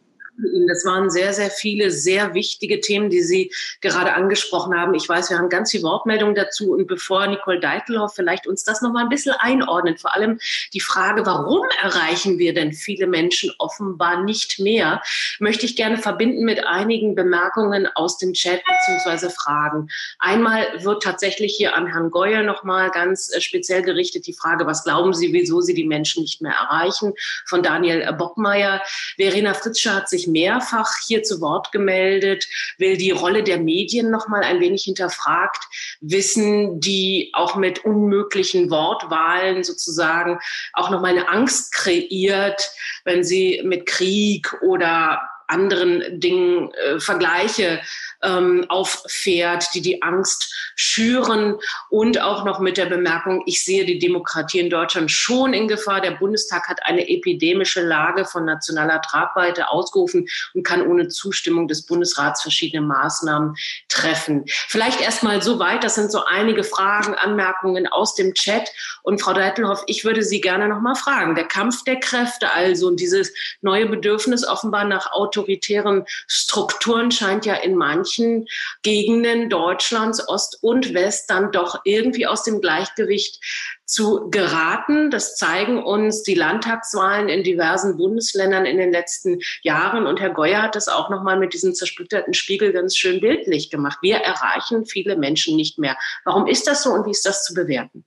Speaker 6: Das waren sehr, sehr viele sehr wichtige Themen, die Sie gerade angesprochen haben. Ich weiß, wir haben ganz viele Wortmeldungen dazu. Und bevor Nicole Deitelhoff vielleicht uns das noch mal ein bisschen einordnet, vor allem die Frage, warum erreichen wir denn viele Menschen offenbar nicht mehr, möchte ich gerne verbinden mit einigen Bemerkungen aus dem Chat beziehungsweise Fragen. Einmal wird tatsächlich hier an Herrn Geuer noch mal ganz äh, speziell gerichtet die Frage, was glauben Sie, wieso Sie die Menschen nicht mehr erreichen? Von Daniel Bockmeier. Verena Fritzsche hat sich mehrfach hier zu Wort gemeldet, will die Rolle der Medien noch mal ein wenig hinterfragt, wissen die auch mit unmöglichen Wortwahlen sozusagen auch noch mal eine Angst kreiert, wenn sie mit Krieg oder anderen Dingen äh, Vergleiche ähm, auffährt, die die Angst schüren und auch noch mit der Bemerkung, ich sehe die Demokratie in Deutschland schon in Gefahr. Der Bundestag hat eine epidemische Lage von nationaler Tragweite ausgerufen und kann ohne Zustimmung des Bundesrats verschiedene Maßnahmen treffen. Vielleicht erst mal so weit. Das sind so einige Fragen, Anmerkungen aus dem Chat. Und Frau Deitelhoff, ich würde Sie gerne noch mal fragen. Der Kampf der Kräfte also und dieses neue Bedürfnis offenbar nach Autorität autoritären Strukturen scheint ja in manchen Gegenden Deutschlands, Ost und West, dann doch irgendwie aus dem Gleichgewicht zu geraten. Das zeigen uns die Landtagswahlen in diversen Bundesländern in den letzten Jahren. Und Herr Geuer hat das auch nochmal mit diesem zersplitterten Spiegel ganz schön bildlich gemacht. Wir erreichen viele Menschen nicht mehr. Warum ist das so und wie ist das zu bewerten?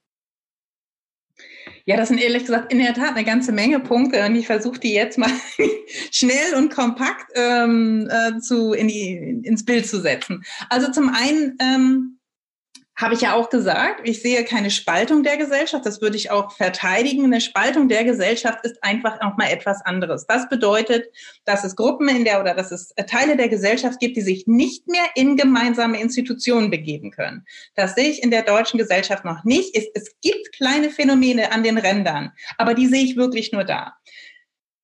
Speaker 1: Ja, das sind ehrlich gesagt in der Tat eine ganze Menge Punkte und ich versuche die jetzt mal schnell und kompakt ähm, äh, zu, in die, ins Bild zu setzen. Also zum einen ähm, habe ich ja auch gesagt, ich sehe keine Spaltung der Gesellschaft. Das würde ich auch verteidigen. Eine Spaltung der Gesellschaft ist einfach noch mal etwas anderes. Das bedeutet, dass es Gruppen in der oder dass es Teile der Gesellschaft gibt, die sich nicht mehr in gemeinsame Institutionen begeben können. Das sehe ich in der deutschen Gesellschaft noch nicht. Es, es gibt kleine Phänomene an den Rändern, aber die sehe ich wirklich nur da.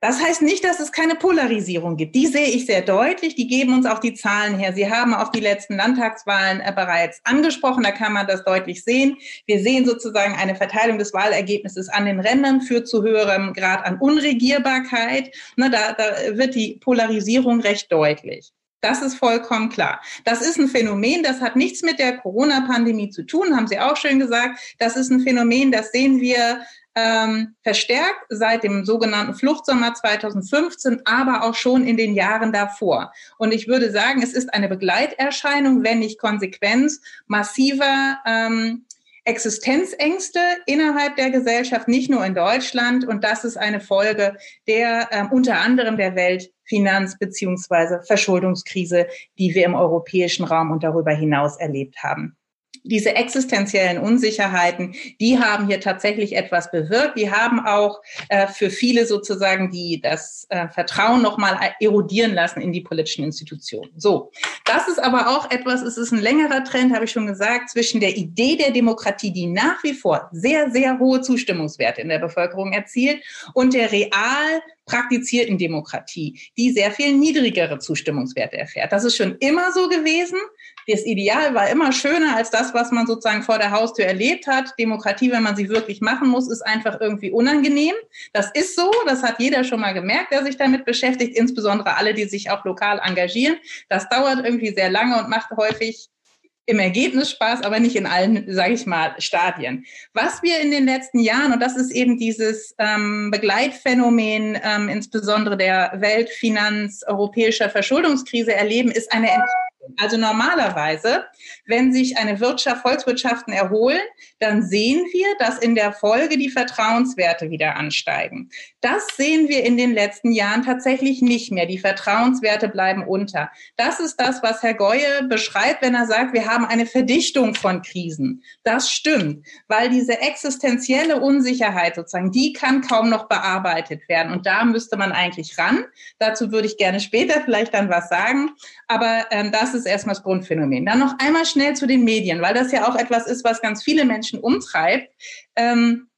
Speaker 1: Das heißt nicht, dass es keine Polarisierung gibt. Die sehe ich sehr deutlich. Die geben uns auch die Zahlen her. Sie haben auch die letzten Landtagswahlen äh, bereits angesprochen. Da kann man das deutlich sehen. Wir sehen sozusagen eine Verteilung des Wahlergebnisses an den Rändern führt zu höherem Grad an Unregierbarkeit. Na, da, da wird die Polarisierung recht deutlich. Das ist vollkommen klar. Das ist ein Phänomen, das hat nichts mit der Corona-Pandemie zu tun, haben Sie auch schön gesagt. Das ist ein Phänomen, das sehen wir ähm, verstärkt seit dem sogenannten Fluchtsommer 2015, aber auch schon in den Jahren davor. Und ich würde sagen, es ist eine Begleiterscheinung, wenn nicht Konsequenz massiver ähm, Existenzängste innerhalb der Gesellschaft, nicht nur in Deutschland. Und das ist eine Folge der äh, unter anderem der Weltfinanz- beziehungsweise Verschuldungskrise, die wir im europäischen Raum und darüber hinaus erlebt haben diese existenziellen Unsicherheiten, die haben hier tatsächlich etwas bewirkt. Die haben auch äh, für viele sozusagen die das äh, Vertrauen nochmal erodieren lassen in die politischen Institutionen. So, das ist aber auch etwas, es ist ein längerer Trend, habe ich schon gesagt, zwischen der Idee der Demokratie, die nach wie vor sehr, sehr hohe Zustimmungswerte in der Bevölkerung erzielt, und der real praktizierten Demokratie, die sehr viel niedrigere Zustimmungswerte erfährt. Das ist schon immer so gewesen. Das Ideal war immer schöner als das, was man sozusagen vor der Haustür erlebt hat. Demokratie, wenn man sie wirklich machen muss, ist einfach irgendwie unangenehm. Das ist so. Das hat jeder schon mal gemerkt, der sich damit beschäftigt, insbesondere alle, die sich auch lokal engagieren. Das dauert irgendwie sehr lange und macht häufig im Ergebnis Spaß, aber nicht in allen, sage ich mal, Stadien. Was wir in den letzten Jahren, und das ist eben dieses ähm, Begleitphänomen, ähm, insbesondere der Weltfinanz europäischer Verschuldungskrise erleben, ist eine Entwicklung also normalerweise, wenn sich eine Wirtschaft, Volkswirtschaften erholen, dann sehen wir, dass in der Folge die Vertrauenswerte wieder ansteigen. Das sehen wir in den letzten Jahren tatsächlich nicht mehr. Die Vertrauenswerte bleiben unter. Das ist das, was Herr Geue beschreibt, wenn er sagt, wir haben eine Verdichtung von Krisen. Das stimmt, weil diese existenzielle Unsicherheit sozusagen, die kann kaum noch bearbeitet werden. Und da müsste man eigentlich ran. Dazu würde ich gerne später vielleicht dann was sagen. Aber ähm, das ist erstmal das Grundphänomen. Dann noch einmal schnell zu den Medien, weil das ja auch etwas ist, was ganz viele Menschen umtreibt. Ähm,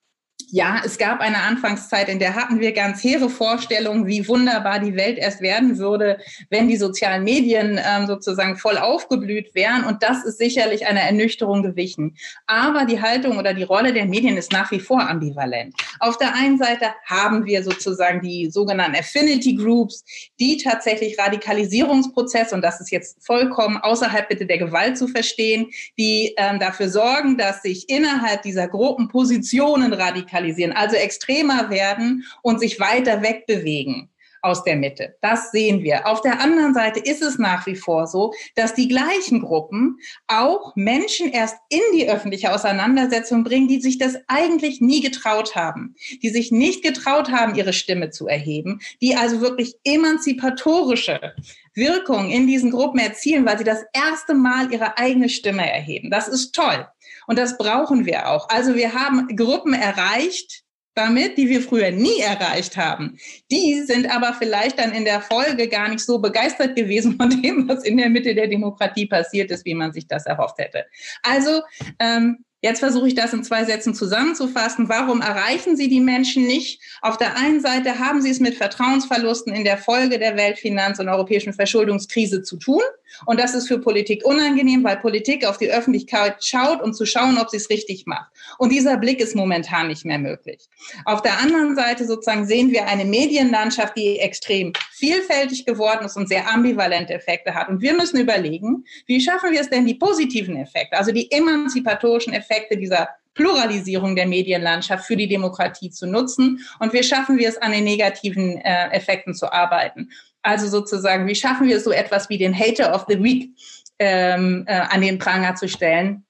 Speaker 1: ja, es gab eine Anfangszeit, in der hatten wir ganz hehre Vorstellungen, wie wunderbar die Welt erst werden würde, wenn die sozialen Medien ähm, sozusagen voll aufgeblüht wären. Und das ist sicherlich einer Ernüchterung gewichen. Aber die Haltung oder die Rolle der Medien ist nach wie vor ambivalent. Auf der einen Seite haben wir sozusagen die sogenannten Affinity Groups, die tatsächlich Radikalisierungsprozesse, und das ist jetzt vollkommen außerhalb bitte der Gewalt zu verstehen, die ähm, dafür sorgen, dass sich innerhalb dieser Gruppen Positionen radikalisieren radikalisieren, also extremer werden und sich weiter wegbewegen aus der Mitte. Das sehen wir. Auf der anderen Seite ist es nach wie vor so, dass die gleichen Gruppen auch Menschen erst in die öffentliche Auseinandersetzung bringen, die sich das eigentlich nie getraut haben, die sich nicht getraut haben, ihre Stimme zu erheben, die also wirklich emanzipatorische Wirkung in diesen Gruppen erzielen, weil sie das erste Mal ihre eigene Stimme erheben. Das ist toll. Und das brauchen wir auch. Also wir haben Gruppen erreicht, damit, die wir früher nie erreicht haben. Die sind aber vielleicht dann in der Folge gar nicht so begeistert gewesen von dem, was in der Mitte der Demokratie passiert ist, wie man sich das erhofft hätte. Also ähm, Jetzt versuche ich das in zwei Sätzen zusammenzufassen. Warum erreichen Sie die Menschen nicht? Auf der einen Seite haben Sie es mit Vertrauensverlusten in der Folge der Weltfinanz- und europäischen Verschuldungskrise zu tun. Und das ist für Politik unangenehm, weil Politik auf die Öffentlichkeit schaut, um zu schauen, ob sie es richtig macht. Und dieser Blick ist momentan nicht mehr möglich. Auf der anderen Seite sozusagen sehen wir eine Medienlandschaft, die extrem vielfältig geworden ist und sehr ambivalente Effekte hat. Und wir müssen überlegen, wie schaffen wir es denn, die positiven Effekte, also die emanzipatorischen Effekte dieser Pluralisierung der Medienlandschaft für die Demokratie zu nutzen. Und wie schaffen wir es, an den negativen äh, Effekten zu arbeiten? Also sozusagen, wie schaffen wir so etwas wie den Hater of the Week ähm, äh, an den Pranger zu stellen?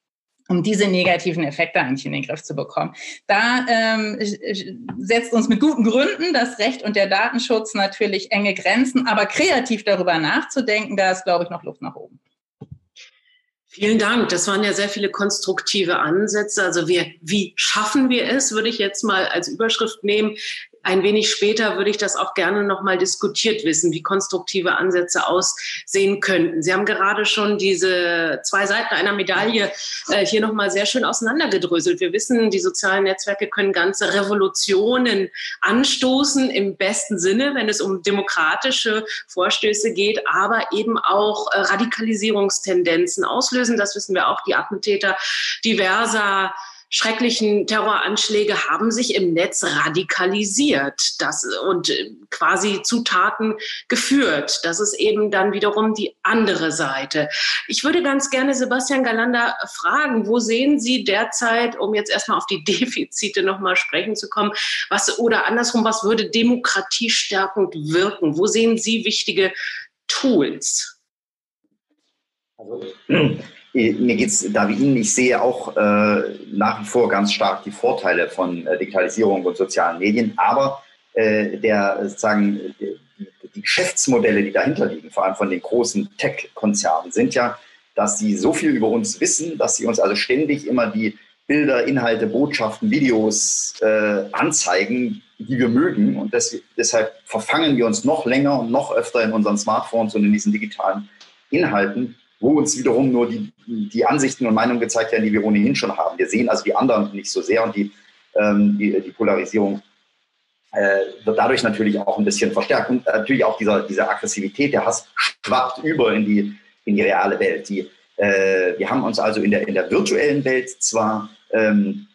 Speaker 1: um diese negativen Effekte eigentlich in den Griff zu bekommen. Da ähm, setzt uns mit guten Gründen das Recht und der Datenschutz natürlich enge Grenzen, aber kreativ darüber nachzudenken, da ist, glaube ich, noch Luft nach oben.
Speaker 6: Vielen Dank. Das waren ja sehr viele konstruktive Ansätze. Also wir, wie schaffen wir es, würde ich jetzt mal als Überschrift nehmen ein wenig später würde ich das auch gerne nochmal diskutiert wissen, wie konstruktive Ansätze aussehen könnten. Sie haben gerade schon diese zwei Seiten einer Medaille äh, hier nochmal sehr schön auseinandergedröselt. Wir wissen, die sozialen Netzwerke können ganze Revolutionen anstoßen im besten Sinne, wenn es um demokratische Vorstöße geht, aber eben auch äh, Radikalisierungstendenzen auslösen. Das wissen wir auch, die Attentäter diverser schrecklichen Terroranschläge haben sich im Netz radikalisiert das, und äh, quasi Zutaten geführt. Das ist eben dann wiederum die andere Seite. Ich würde ganz gerne Sebastian Galanda fragen, wo sehen Sie derzeit, um jetzt erstmal auf die Defizite nochmal sprechen zu kommen, was oder andersrum, was würde demokratiestärkend wirken? Wo sehen Sie wichtige Tools?
Speaker 2: Also mir geht es da wie Ihnen, ich sehe auch äh, nach wie vor ganz stark die Vorteile von äh, Digitalisierung und sozialen Medien, aber äh, der sozusagen die, Geschäftsmodelle, die dahinter liegen, vor allem von den großen Tech-Konzernen, sind ja, dass sie so viel über uns wissen, dass sie uns also ständig immer die Bilder, Inhalte, Botschaften, Videos äh, anzeigen, die wir mögen. Und das, deshalb verfangen wir uns noch länger und noch öfter in unseren Smartphones und in diesen digitalen Inhalten wo uns wiederum nur die, die Ansichten und Meinungen gezeigt werden, die wir ohnehin schon haben. Wir sehen also die anderen nicht so sehr und die, ähm, die, die, Polarisierung äh, wird dadurch natürlich auch ein bisschen verstärkt. Und natürlich auch dieser, diese Aggressivität, der Hass schwappt über in die, in die reale Welt. Die, äh, wir haben uns also in der, in der virtuellen Welt zwar ähm,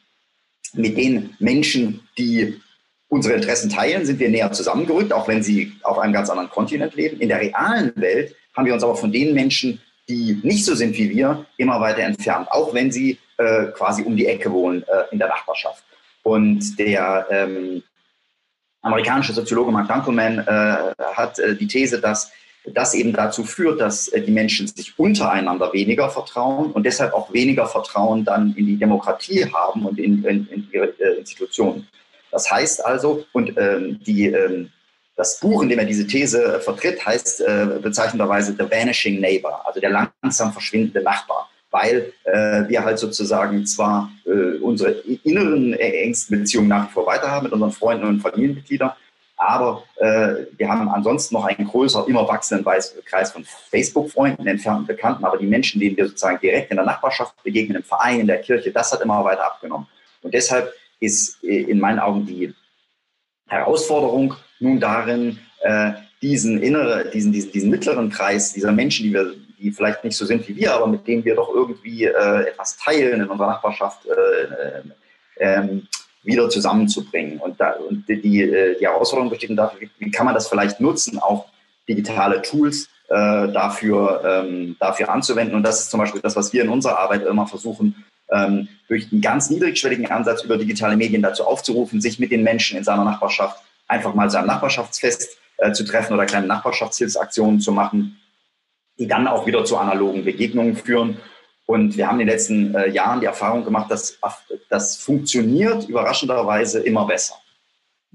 Speaker 2: mit den Menschen, die unsere Interessen teilen, sind wir näher zusammengerückt, auch wenn sie auf einem ganz anderen Kontinent leben. In der realen Welt haben wir uns aber von den Menschen die nicht so sind wie wir, immer weiter entfernt, auch wenn sie äh, quasi um die Ecke wohnen äh, in der Nachbarschaft. Und der ähm, amerikanische Soziologe Mark Dunkelman äh, hat äh, die These, dass das eben dazu führt, dass äh, die Menschen sich untereinander weniger vertrauen und deshalb auch weniger Vertrauen dann in die Demokratie haben und in, in, in ihre äh, Institutionen. Das heißt also, und ähm, die ähm, das Buch, in dem er diese These vertritt, heißt äh, bezeichnenderweise The Vanishing Neighbor, also der langsam verschwindende Nachbar, weil äh, wir halt sozusagen zwar äh, unsere inneren äh, engsten Beziehungen nach wie vor weiter haben mit unseren Freunden und Familienmitgliedern, aber äh, wir haben ansonsten noch einen größeren, immer wachsenden Kreis von Facebook-Freunden, entfernten Bekannten, aber die Menschen, denen wir sozusagen direkt in der Nachbarschaft begegnen, im Verein, in der Kirche, das hat immer weiter abgenommen. Und deshalb ist äh, in meinen Augen die Herausforderung nun darin, äh, diesen innere, diesen, diesen, diesen mittleren Kreis dieser Menschen, die wir, die vielleicht nicht so sind wie wir, aber mit denen wir doch irgendwie äh, etwas teilen in unserer Nachbarschaft, äh, ähm, wieder zusammenzubringen. Und, da, und die, die, äh, Herausforderung besteht dafür, wie, wie, kann man das vielleicht nutzen, auch digitale Tools äh, dafür, ähm, dafür anzuwenden. Und das ist zum Beispiel das, was wir in unserer Arbeit immer versuchen, ähm, durch einen ganz niedrigschwelligen Ansatz über digitale Medien dazu aufzurufen, sich mit den Menschen in seiner Nachbarschaft einfach mal sein Nachbarschaftsfest äh, zu treffen oder kleine Nachbarschaftshilfsaktionen zu machen, die dann auch wieder zu analogen Begegnungen führen. Und wir haben in den letzten äh, Jahren die Erfahrung gemacht, dass das funktioniert überraschenderweise immer besser.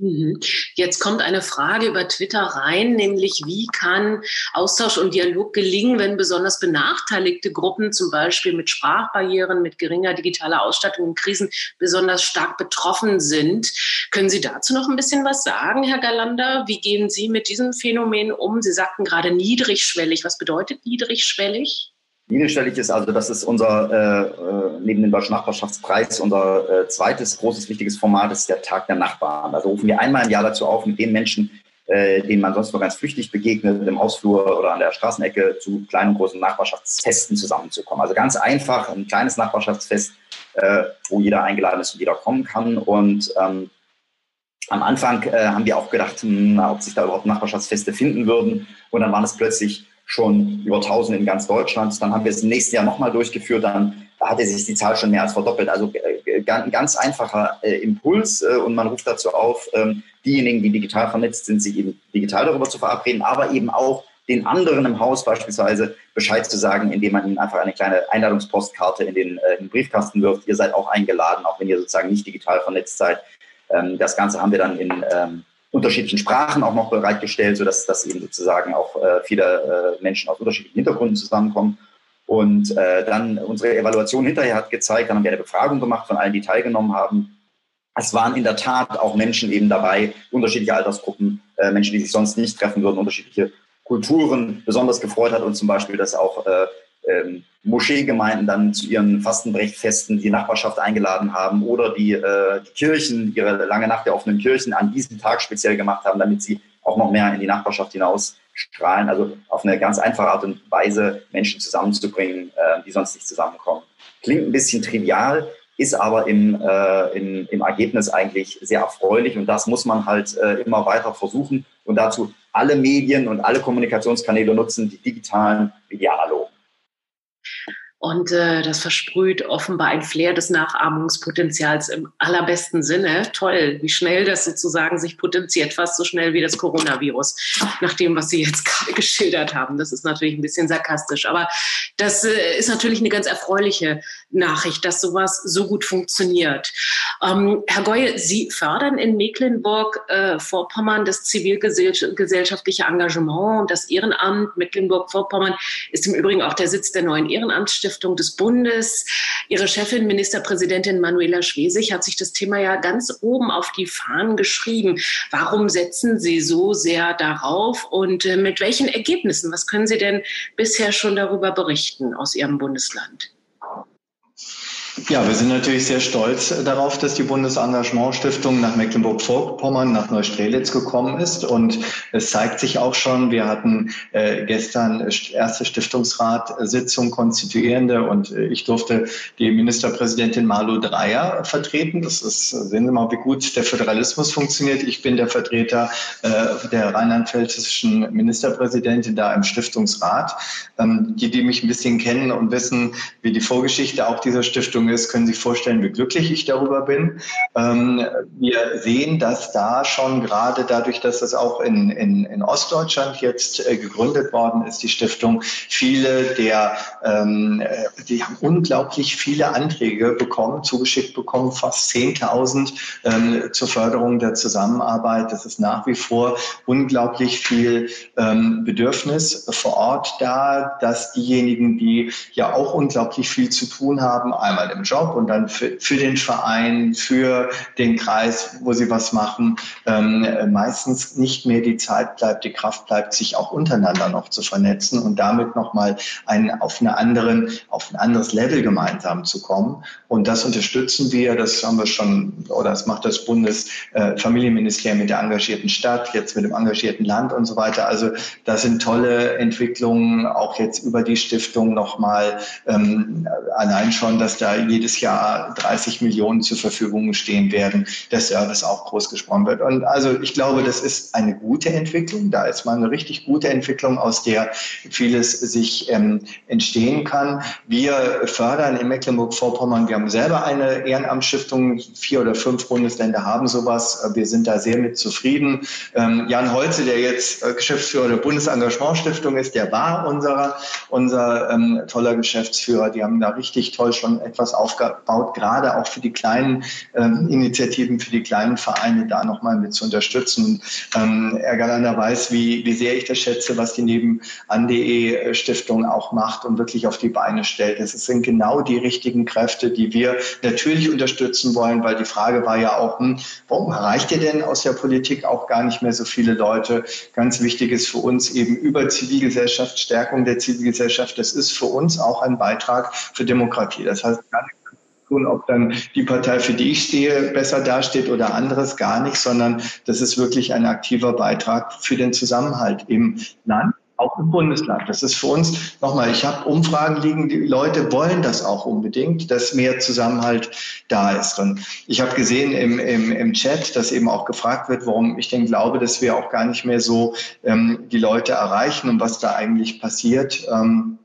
Speaker 6: Mhm. Jetzt kommt eine Frage über Twitter rein, nämlich wie kann Austausch und Dialog gelingen, wenn besonders benachteiligte Gruppen, zum Beispiel mit Sprachbarrieren, mit geringer digitaler Ausstattung in Krisen, besonders stark betroffen sind. Können Sie dazu noch ein bisschen was sagen, Herr Galander? Wie gehen Sie mit diesem Phänomen um? Sie sagten gerade niedrigschwellig. Was bedeutet niedrigschwellig?
Speaker 2: Niederschwellig ist. Also das ist unser, äh, äh, neben dem Deutschen Nachbarschaftspreis, unser äh, zweites großes, wichtiges Format, ist der Tag der Nachbarn. Also rufen wir einmal im Jahr dazu auf, mit den Menschen, äh, denen man sonst nur ganz flüchtig begegnet, im Hausflur oder an der Straßenecke, zu kleinen und großen Nachbarschaftsfesten zusammenzukommen. Also ganz einfach, ein kleines Nachbarschaftsfest, äh, wo jeder eingeladen ist und jeder kommen kann. Und ähm, am Anfang äh, haben wir auch gedacht, hm, na, ob sich da überhaupt Nachbarschaftsfeste finden würden. Und dann waren es plötzlich schon über 1000 in ganz Deutschland. Dann haben wir es im nächsten Jahr nochmal durchgeführt. Dann hatte sich die Zahl schon mehr als verdoppelt. Also äh, ein ganz einfacher äh, Impuls äh, und man ruft dazu auf, ähm, diejenigen, die digital vernetzt sind, sich eben digital darüber zu verabreden, aber eben auch den anderen im Haus beispielsweise Bescheid zu sagen, indem man ihnen einfach eine kleine Einladungspostkarte in den, äh, in den Briefkasten wirft. Ihr seid auch eingeladen, auch wenn ihr sozusagen nicht digital vernetzt seid. Ähm, das Ganze haben wir dann in ähm, unterschiedlichen Sprachen auch noch bereitgestellt, sodass dass eben sozusagen auch äh, viele äh, Menschen aus unterschiedlichen Hintergründen zusammenkommen. Und äh, dann unsere Evaluation hinterher hat gezeigt, dann haben wir eine Befragung gemacht von allen, die teilgenommen haben. Es waren in der Tat auch Menschen eben dabei, unterschiedliche Altersgruppen, äh, Menschen, die sich sonst nicht treffen würden, unterschiedliche Kulturen. Besonders gefreut hat uns zum Beispiel, dass auch äh, ähm, Moscheegemeinden dann zu ihren Fastenbrechfesten die Nachbarschaft eingeladen haben oder die, äh, die Kirchen, ihre lange Nacht der offenen Kirchen an diesem Tag speziell gemacht haben, damit sie auch noch mehr in die Nachbarschaft hinaus strahlen. Also auf eine ganz einfache Art und Weise Menschen zusammenzubringen, äh, die sonst nicht zusammenkommen. Klingt ein bisschen trivial, ist aber im, äh, im, im Ergebnis eigentlich sehr erfreulich und das muss man halt äh, immer weiter versuchen und dazu alle Medien und alle Kommunikationskanäle nutzen, die digitalen wie die.
Speaker 6: Und äh, das versprüht offenbar ein Flair des Nachahmungspotenzials im allerbesten Sinne. Toll, wie schnell das sozusagen sich potenziert, fast so schnell wie das Coronavirus, nach dem, was Sie jetzt gerade geschildert haben. Das ist natürlich ein bisschen sarkastisch, aber das äh, ist natürlich eine ganz erfreuliche Nachricht, dass sowas so gut funktioniert. Ähm, Herr Goye, Sie fördern in Mecklenburg-Vorpommern äh, das zivilgesellschaftliche Engagement und das Ehrenamt. Mecklenburg-Vorpommern ist im Übrigen auch der Sitz der neuen Ehrenamtsstiftung Stiftung des Bundes. Ihre Chefin, Ministerpräsidentin Manuela Schwesig, hat sich das Thema ja ganz oben auf die Fahnen geschrieben. Warum setzen Sie so sehr darauf und äh, mit welchen Ergebnissen? Was können Sie denn bisher schon darüber berichten aus Ihrem Bundesland?
Speaker 7: Ja, wir sind natürlich sehr stolz darauf, dass die Bundesengagementstiftung nach Mecklenburg-Vorpommern, nach Neustrelitz gekommen ist. Und es zeigt sich auch schon, wir hatten äh, gestern erste Stiftungsratssitzung konstituierende und äh, ich durfte die Ministerpräsidentin Malu Dreyer vertreten. Das ist, sehen Sie mal, wie gut der Föderalismus funktioniert. Ich bin der Vertreter äh, der rheinland-pfälzischen Ministerpräsidentin da im Stiftungsrat. Ähm, die, die mich ein bisschen kennen und wissen, wie die Vorgeschichte auch dieser Stiftung ist, können sich vorstellen, wie glücklich ich darüber bin. Ähm, wir sehen, dass da schon gerade dadurch, dass es auch in, in, in Ostdeutschland jetzt äh, gegründet worden ist, die Stiftung, viele der, ähm, äh, die haben unglaublich viele Anträge bekommen, zugeschickt bekommen, fast 10.000 ähm, zur Förderung der Zusammenarbeit. Das ist nach wie vor unglaublich viel ähm, Bedürfnis vor Ort da, dass diejenigen, die ja auch unglaublich viel zu tun haben, einmal im Job und dann für, für den Verein, für den Kreis, wo sie was machen, ähm, meistens nicht mehr die Zeit bleibt, die Kraft bleibt, sich auch untereinander noch zu vernetzen und damit nochmal ein, auf, eine anderen, auf ein anderes Level gemeinsam zu kommen. Und das unterstützen wir, das haben wir schon, oder das macht das Bundesfamilienministerium äh, mit der engagierten Stadt, jetzt mit dem engagierten Land und so weiter. Also das sind tolle Entwicklungen, auch jetzt über die Stiftung nochmal, ähm, allein schon, dass da jedes Jahr 30 Millionen zur Verfügung stehen werden, der Service auch groß gesprochen wird. Und also ich glaube, das ist eine gute Entwicklung. Da ist mal eine richtig gute Entwicklung, aus der vieles sich ähm, entstehen kann. Wir fördern in Mecklenburg-Vorpommern, wir haben selber eine Ehrenamtsstiftung, vier oder fünf Bundesländer haben sowas. Wir sind da sehr mit zufrieden. Ähm, Jan Holze, der jetzt äh, Geschäftsführer der Bundesengagementstiftung ist, der war unser, unser ähm, toller Geschäftsführer. Die haben da richtig toll schon etwas was aufgebaut, gerade auch für die kleinen ähm, Initiativen, für die kleinen Vereine da nochmal mit zu unterstützen. Ähm, Herr Galander weiß, wie, wie sehr ich das schätze, was die nebenan.de Stiftung auch macht und wirklich auf die Beine stellt. Es sind genau die richtigen Kräfte, die wir natürlich unterstützen wollen, weil die Frage war ja auch, hm, warum erreicht ihr denn aus der Politik auch gar nicht mehr so viele Leute? Ganz wichtig ist für uns eben über Zivilgesellschaft, Stärkung der Zivilgesellschaft. Das ist für uns auch ein Beitrag für Demokratie. Das heißt tun, ob dann die Partei, für die ich stehe, besser dasteht oder anderes, gar nicht, sondern das ist wirklich ein aktiver Beitrag für den Zusammenhalt im Land auch im Bundesland. Das ist für uns, nochmal, ich habe Umfragen liegen, die Leute wollen das auch unbedingt, dass mehr Zusammenhalt da ist. Und ich habe gesehen im, im, im Chat, dass eben auch gefragt wird, warum ich denn glaube, dass wir auch gar nicht mehr so ähm, die Leute erreichen und was da eigentlich passiert. Ähm,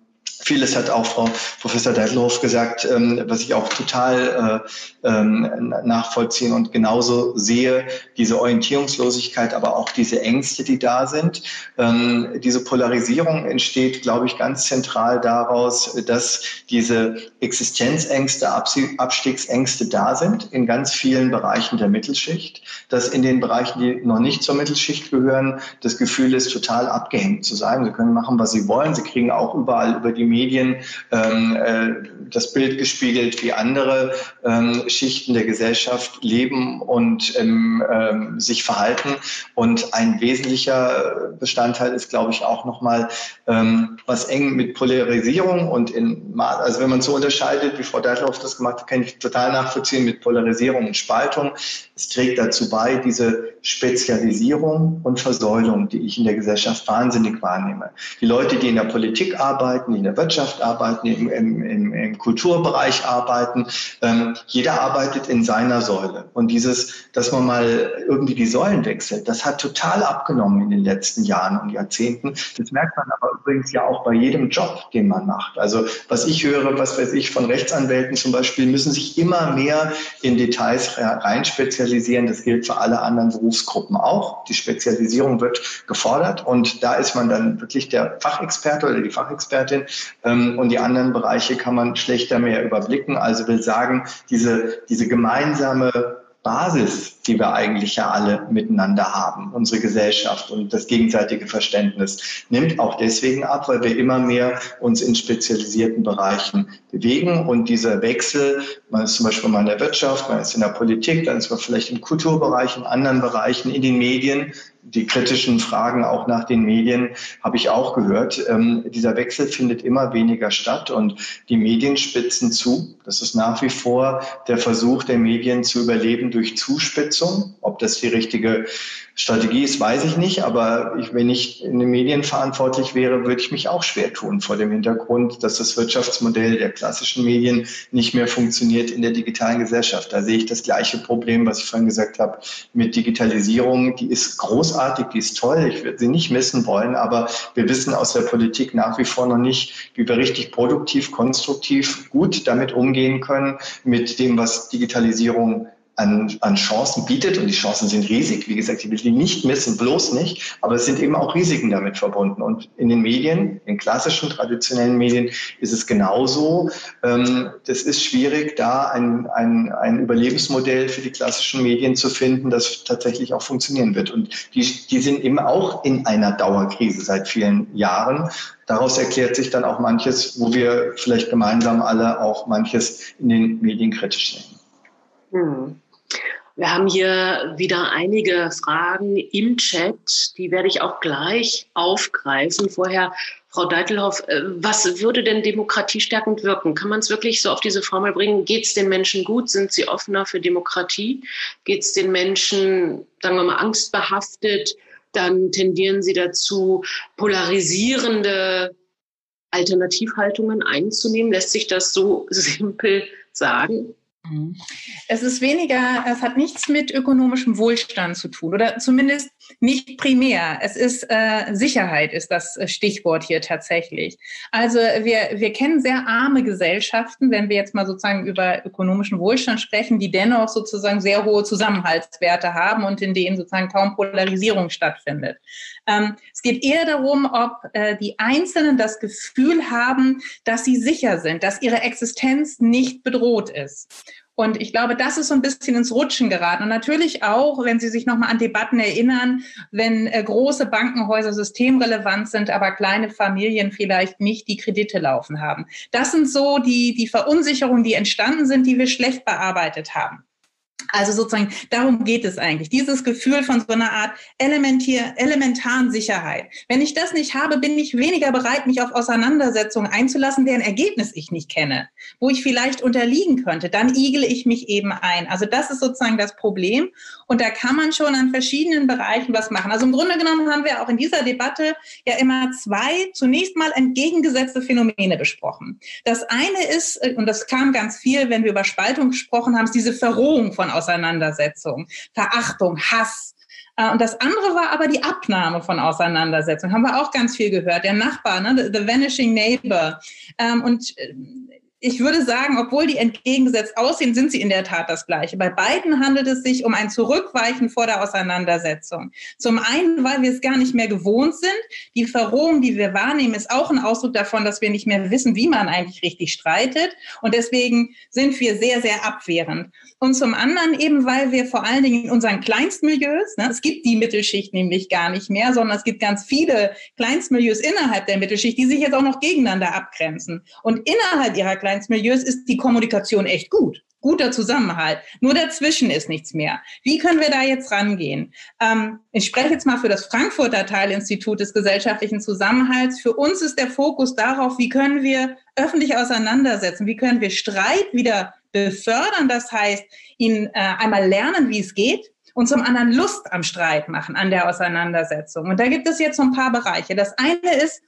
Speaker 7: Vieles hat auch Frau Professor Deitloff gesagt, ähm, was ich auch total äh, ähm, nachvollziehen und genauso sehe, diese Orientierungslosigkeit, aber auch diese Ängste, die da sind. Ähm, diese Polarisierung entsteht, glaube ich, ganz zentral daraus, dass diese Existenzängste, Abstiegsängste da sind in ganz vielen Bereichen der Mittelschicht, dass in den Bereichen, die noch nicht zur Mittelschicht gehören, das Gefühl ist, total abgehängt zu sein. Sie können machen, was sie wollen. Sie kriegen auch überall über die Medien ähm, äh, das Bild gespiegelt, wie andere ähm, Schichten der Gesellschaft leben und ähm, ähm, sich verhalten. Und ein wesentlicher Bestandteil ist, glaube ich, auch nochmal, ähm, was eng mit Polarisierung und in, also wenn man so unterscheidet, wie Frau Deitloff das gemacht hat, kann ich total nachvollziehen mit Polarisierung und Spaltung. Es trägt dazu bei, diese Spezialisierung und Versäulung, die ich in der Gesellschaft wahnsinnig wahrnehme. Die Leute, die in der Politik arbeiten, die in der Wirtschaft arbeiten, im, im, im, im Kulturbereich arbeiten, ähm, jeder arbeitet in seiner Säule. Und dieses, dass man mal irgendwie die Säulen wechselt, das hat total abgenommen in den letzten Jahren und Jahrzehnten. Das merkt man aber übrigens ja auch bei jedem Job, den man macht. Also was ich höre, was weiß ich von Rechtsanwälten zum Beispiel, müssen sich immer mehr in Details rein spezialisieren. Das gilt für alle anderen Berufsgruppen auch. Die Spezialisierung wird gefordert und da ist man dann wirklich der Fachexperte oder die Fachexpertin und die anderen Bereiche kann man schlechter mehr überblicken. Also will sagen, diese, diese gemeinsame Basis, die wir eigentlich ja alle miteinander haben, unsere Gesellschaft und das gegenseitige Verständnis, nimmt auch deswegen ab, weil wir immer mehr uns in spezialisierten Bereichen bewegen und dieser Wechsel, man ist zum Beispiel mal in der Wirtschaft, man ist in der Politik, dann ist man vielleicht im Kulturbereich, in anderen Bereichen, in den Medien, die kritischen Fragen auch nach den Medien habe ich auch gehört. Ähm, dieser Wechsel findet immer weniger statt und die Medien spitzen zu. Das ist nach wie vor der Versuch der Medien zu überleben durch Zuspitzung. Ob das die richtige Strategie ist, weiß ich nicht, aber ich, wenn ich in den Medien verantwortlich wäre, würde ich mich auch schwer tun vor dem Hintergrund, dass das Wirtschaftsmodell der klassischen Medien nicht mehr funktioniert in der digitalen Gesellschaft. Da sehe ich das gleiche Problem, was ich vorhin gesagt habe, mit Digitalisierung. Die ist großartig, die ist toll, ich würde sie nicht missen wollen, aber wir wissen aus der Politik nach wie vor noch nicht, wie wir richtig produktiv, konstruktiv, gut damit umgehen können, mit dem, was Digitalisierung an, an Chancen bietet und die Chancen sind riesig. Wie gesagt, ich will die nicht missen, bloß nicht, aber es sind eben auch Risiken damit verbunden. Und in den Medien, in klassischen, traditionellen Medien ist es genauso. Ähm, das ist schwierig, da ein, ein, ein Überlebensmodell für die klassischen Medien zu finden, das tatsächlich auch funktionieren wird. Und die, die sind eben auch in einer Dauerkrise seit vielen Jahren. Daraus erklärt sich dann auch manches, wo wir vielleicht gemeinsam alle auch manches in den Medien kritisch sehen.
Speaker 6: Hm. Wir haben hier wieder einige Fragen im Chat, die werde ich auch gleich aufgreifen. Vorher, Frau Deitelhoff, äh, was würde denn demokratiestärkend wirken? Kann man es wirklich so auf diese Formel bringen? Geht es den Menschen gut? Sind sie offener für Demokratie? Geht es den Menschen, sagen wir mal, angstbehaftet? Dann tendieren sie dazu, polarisierende Alternativhaltungen einzunehmen. Lässt sich das so simpel sagen?
Speaker 1: Mhm. Es ist weniger, es hat nichts mit ökonomischem Wohlstand zu tun oder zumindest nicht primär. Es ist äh, Sicherheit ist das äh, Stichwort hier tatsächlich. Also wir, wir kennen sehr arme Gesellschaften, wenn wir jetzt mal sozusagen über ökonomischen Wohlstand sprechen, die dennoch sozusagen sehr hohe Zusammenhaltswerte haben und in denen sozusagen kaum Polarisierung stattfindet. Ähm, es geht eher darum, ob äh, die Einzelnen das Gefühl haben, dass sie sicher sind, dass ihre Existenz nicht bedroht ist. Und ich glaube, das ist so ein bisschen ins Rutschen geraten. Und natürlich auch, wenn Sie sich nochmal an Debatten erinnern, wenn äh, große Bankenhäuser systemrelevant sind, aber kleine Familien vielleicht nicht die Kredite laufen haben. Das sind so die, die Verunsicherungen, die entstanden sind, die wir schlecht bearbeitet haben. Also sozusagen, darum geht es eigentlich. Dieses Gefühl von so einer Art elementaren Sicherheit. Wenn ich das nicht habe, bin ich weniger bereit, mich auf Auseinandersetzungen einzulassen, deren Ergebnis ich nicht kenne, wo ich vielleicht unterliegen könnte. Dann igle ich mich eben ein. Also das ist sozusagen das Problem. Und da kann man schon an verschiedenen Bereichen was machen. Also im Grunde genommen haben wir auch in dieser Debatte ja immer zwei zunächst mal entgegengesetzte Phänomene besprochen. Das eine ist, und das kam ganz viel, wenn wir über Spaltung gesprochen haben, ist diese Verrohung von Auseinandersetzung, Verachtung, Hass. Äh, und das andere war aber die Abnahme von Auseinandersetzungen. Haben wir auch ganz viel gehört. Der Nachbar, ne? the, vanishing neighbor. Ähm, und äh, ich würde sagen, obwohl die entgegengesetzt aussehen, sind sie in der Tat das Gleiche. Bei beiden handelt es sich um ein Zurückweichen vor der Auseinandersetzung. Zum einen, weil wir es gar nicht mehr gewohnt sind. Die Verrohung, die wir wahrnehmen, ist auch ein Ausdruck davon, dass wir nicht mehr wissen, wie man eigentlich richtig streitet. Und deswegen sind wir sehr, sehr abwehrend. Und zum anderen eben, weil wir vor allen Dingen in unseren Kleinstmilieus, ne, es gibt die Mittelschicht nämlich gar nicht mehr, sondern es gibt ganz viele Kleinstmilieus innerhalb der Mittelschicht, die sich jetzt auch noch gegeneinander abgrenzen. Und innerhalb ihrer Kleinstmilieus Milieus ist die Kommunikation echt gut. Guter Zusammenhalt. Nur dazwischen ist nichts mehr. Wie können wir da jetzt rangehen? Ähm, ich spreche jetzt mal für das Frankfurter Teilinstitut des gesellschaftlichen Zusammenhalts. Für uns ist der Fokus darauf, wie können wir öffentlich auseinandersetzen? Wie können wir Streit wieder befördern? Das heißt, ihn äh, einmal lernen, wie es geht, und zum anderen Lust am Streit machen, an der Auseinandersetzung. Und da gibt es jetzt so ein paar Bereiche. Das eine ist,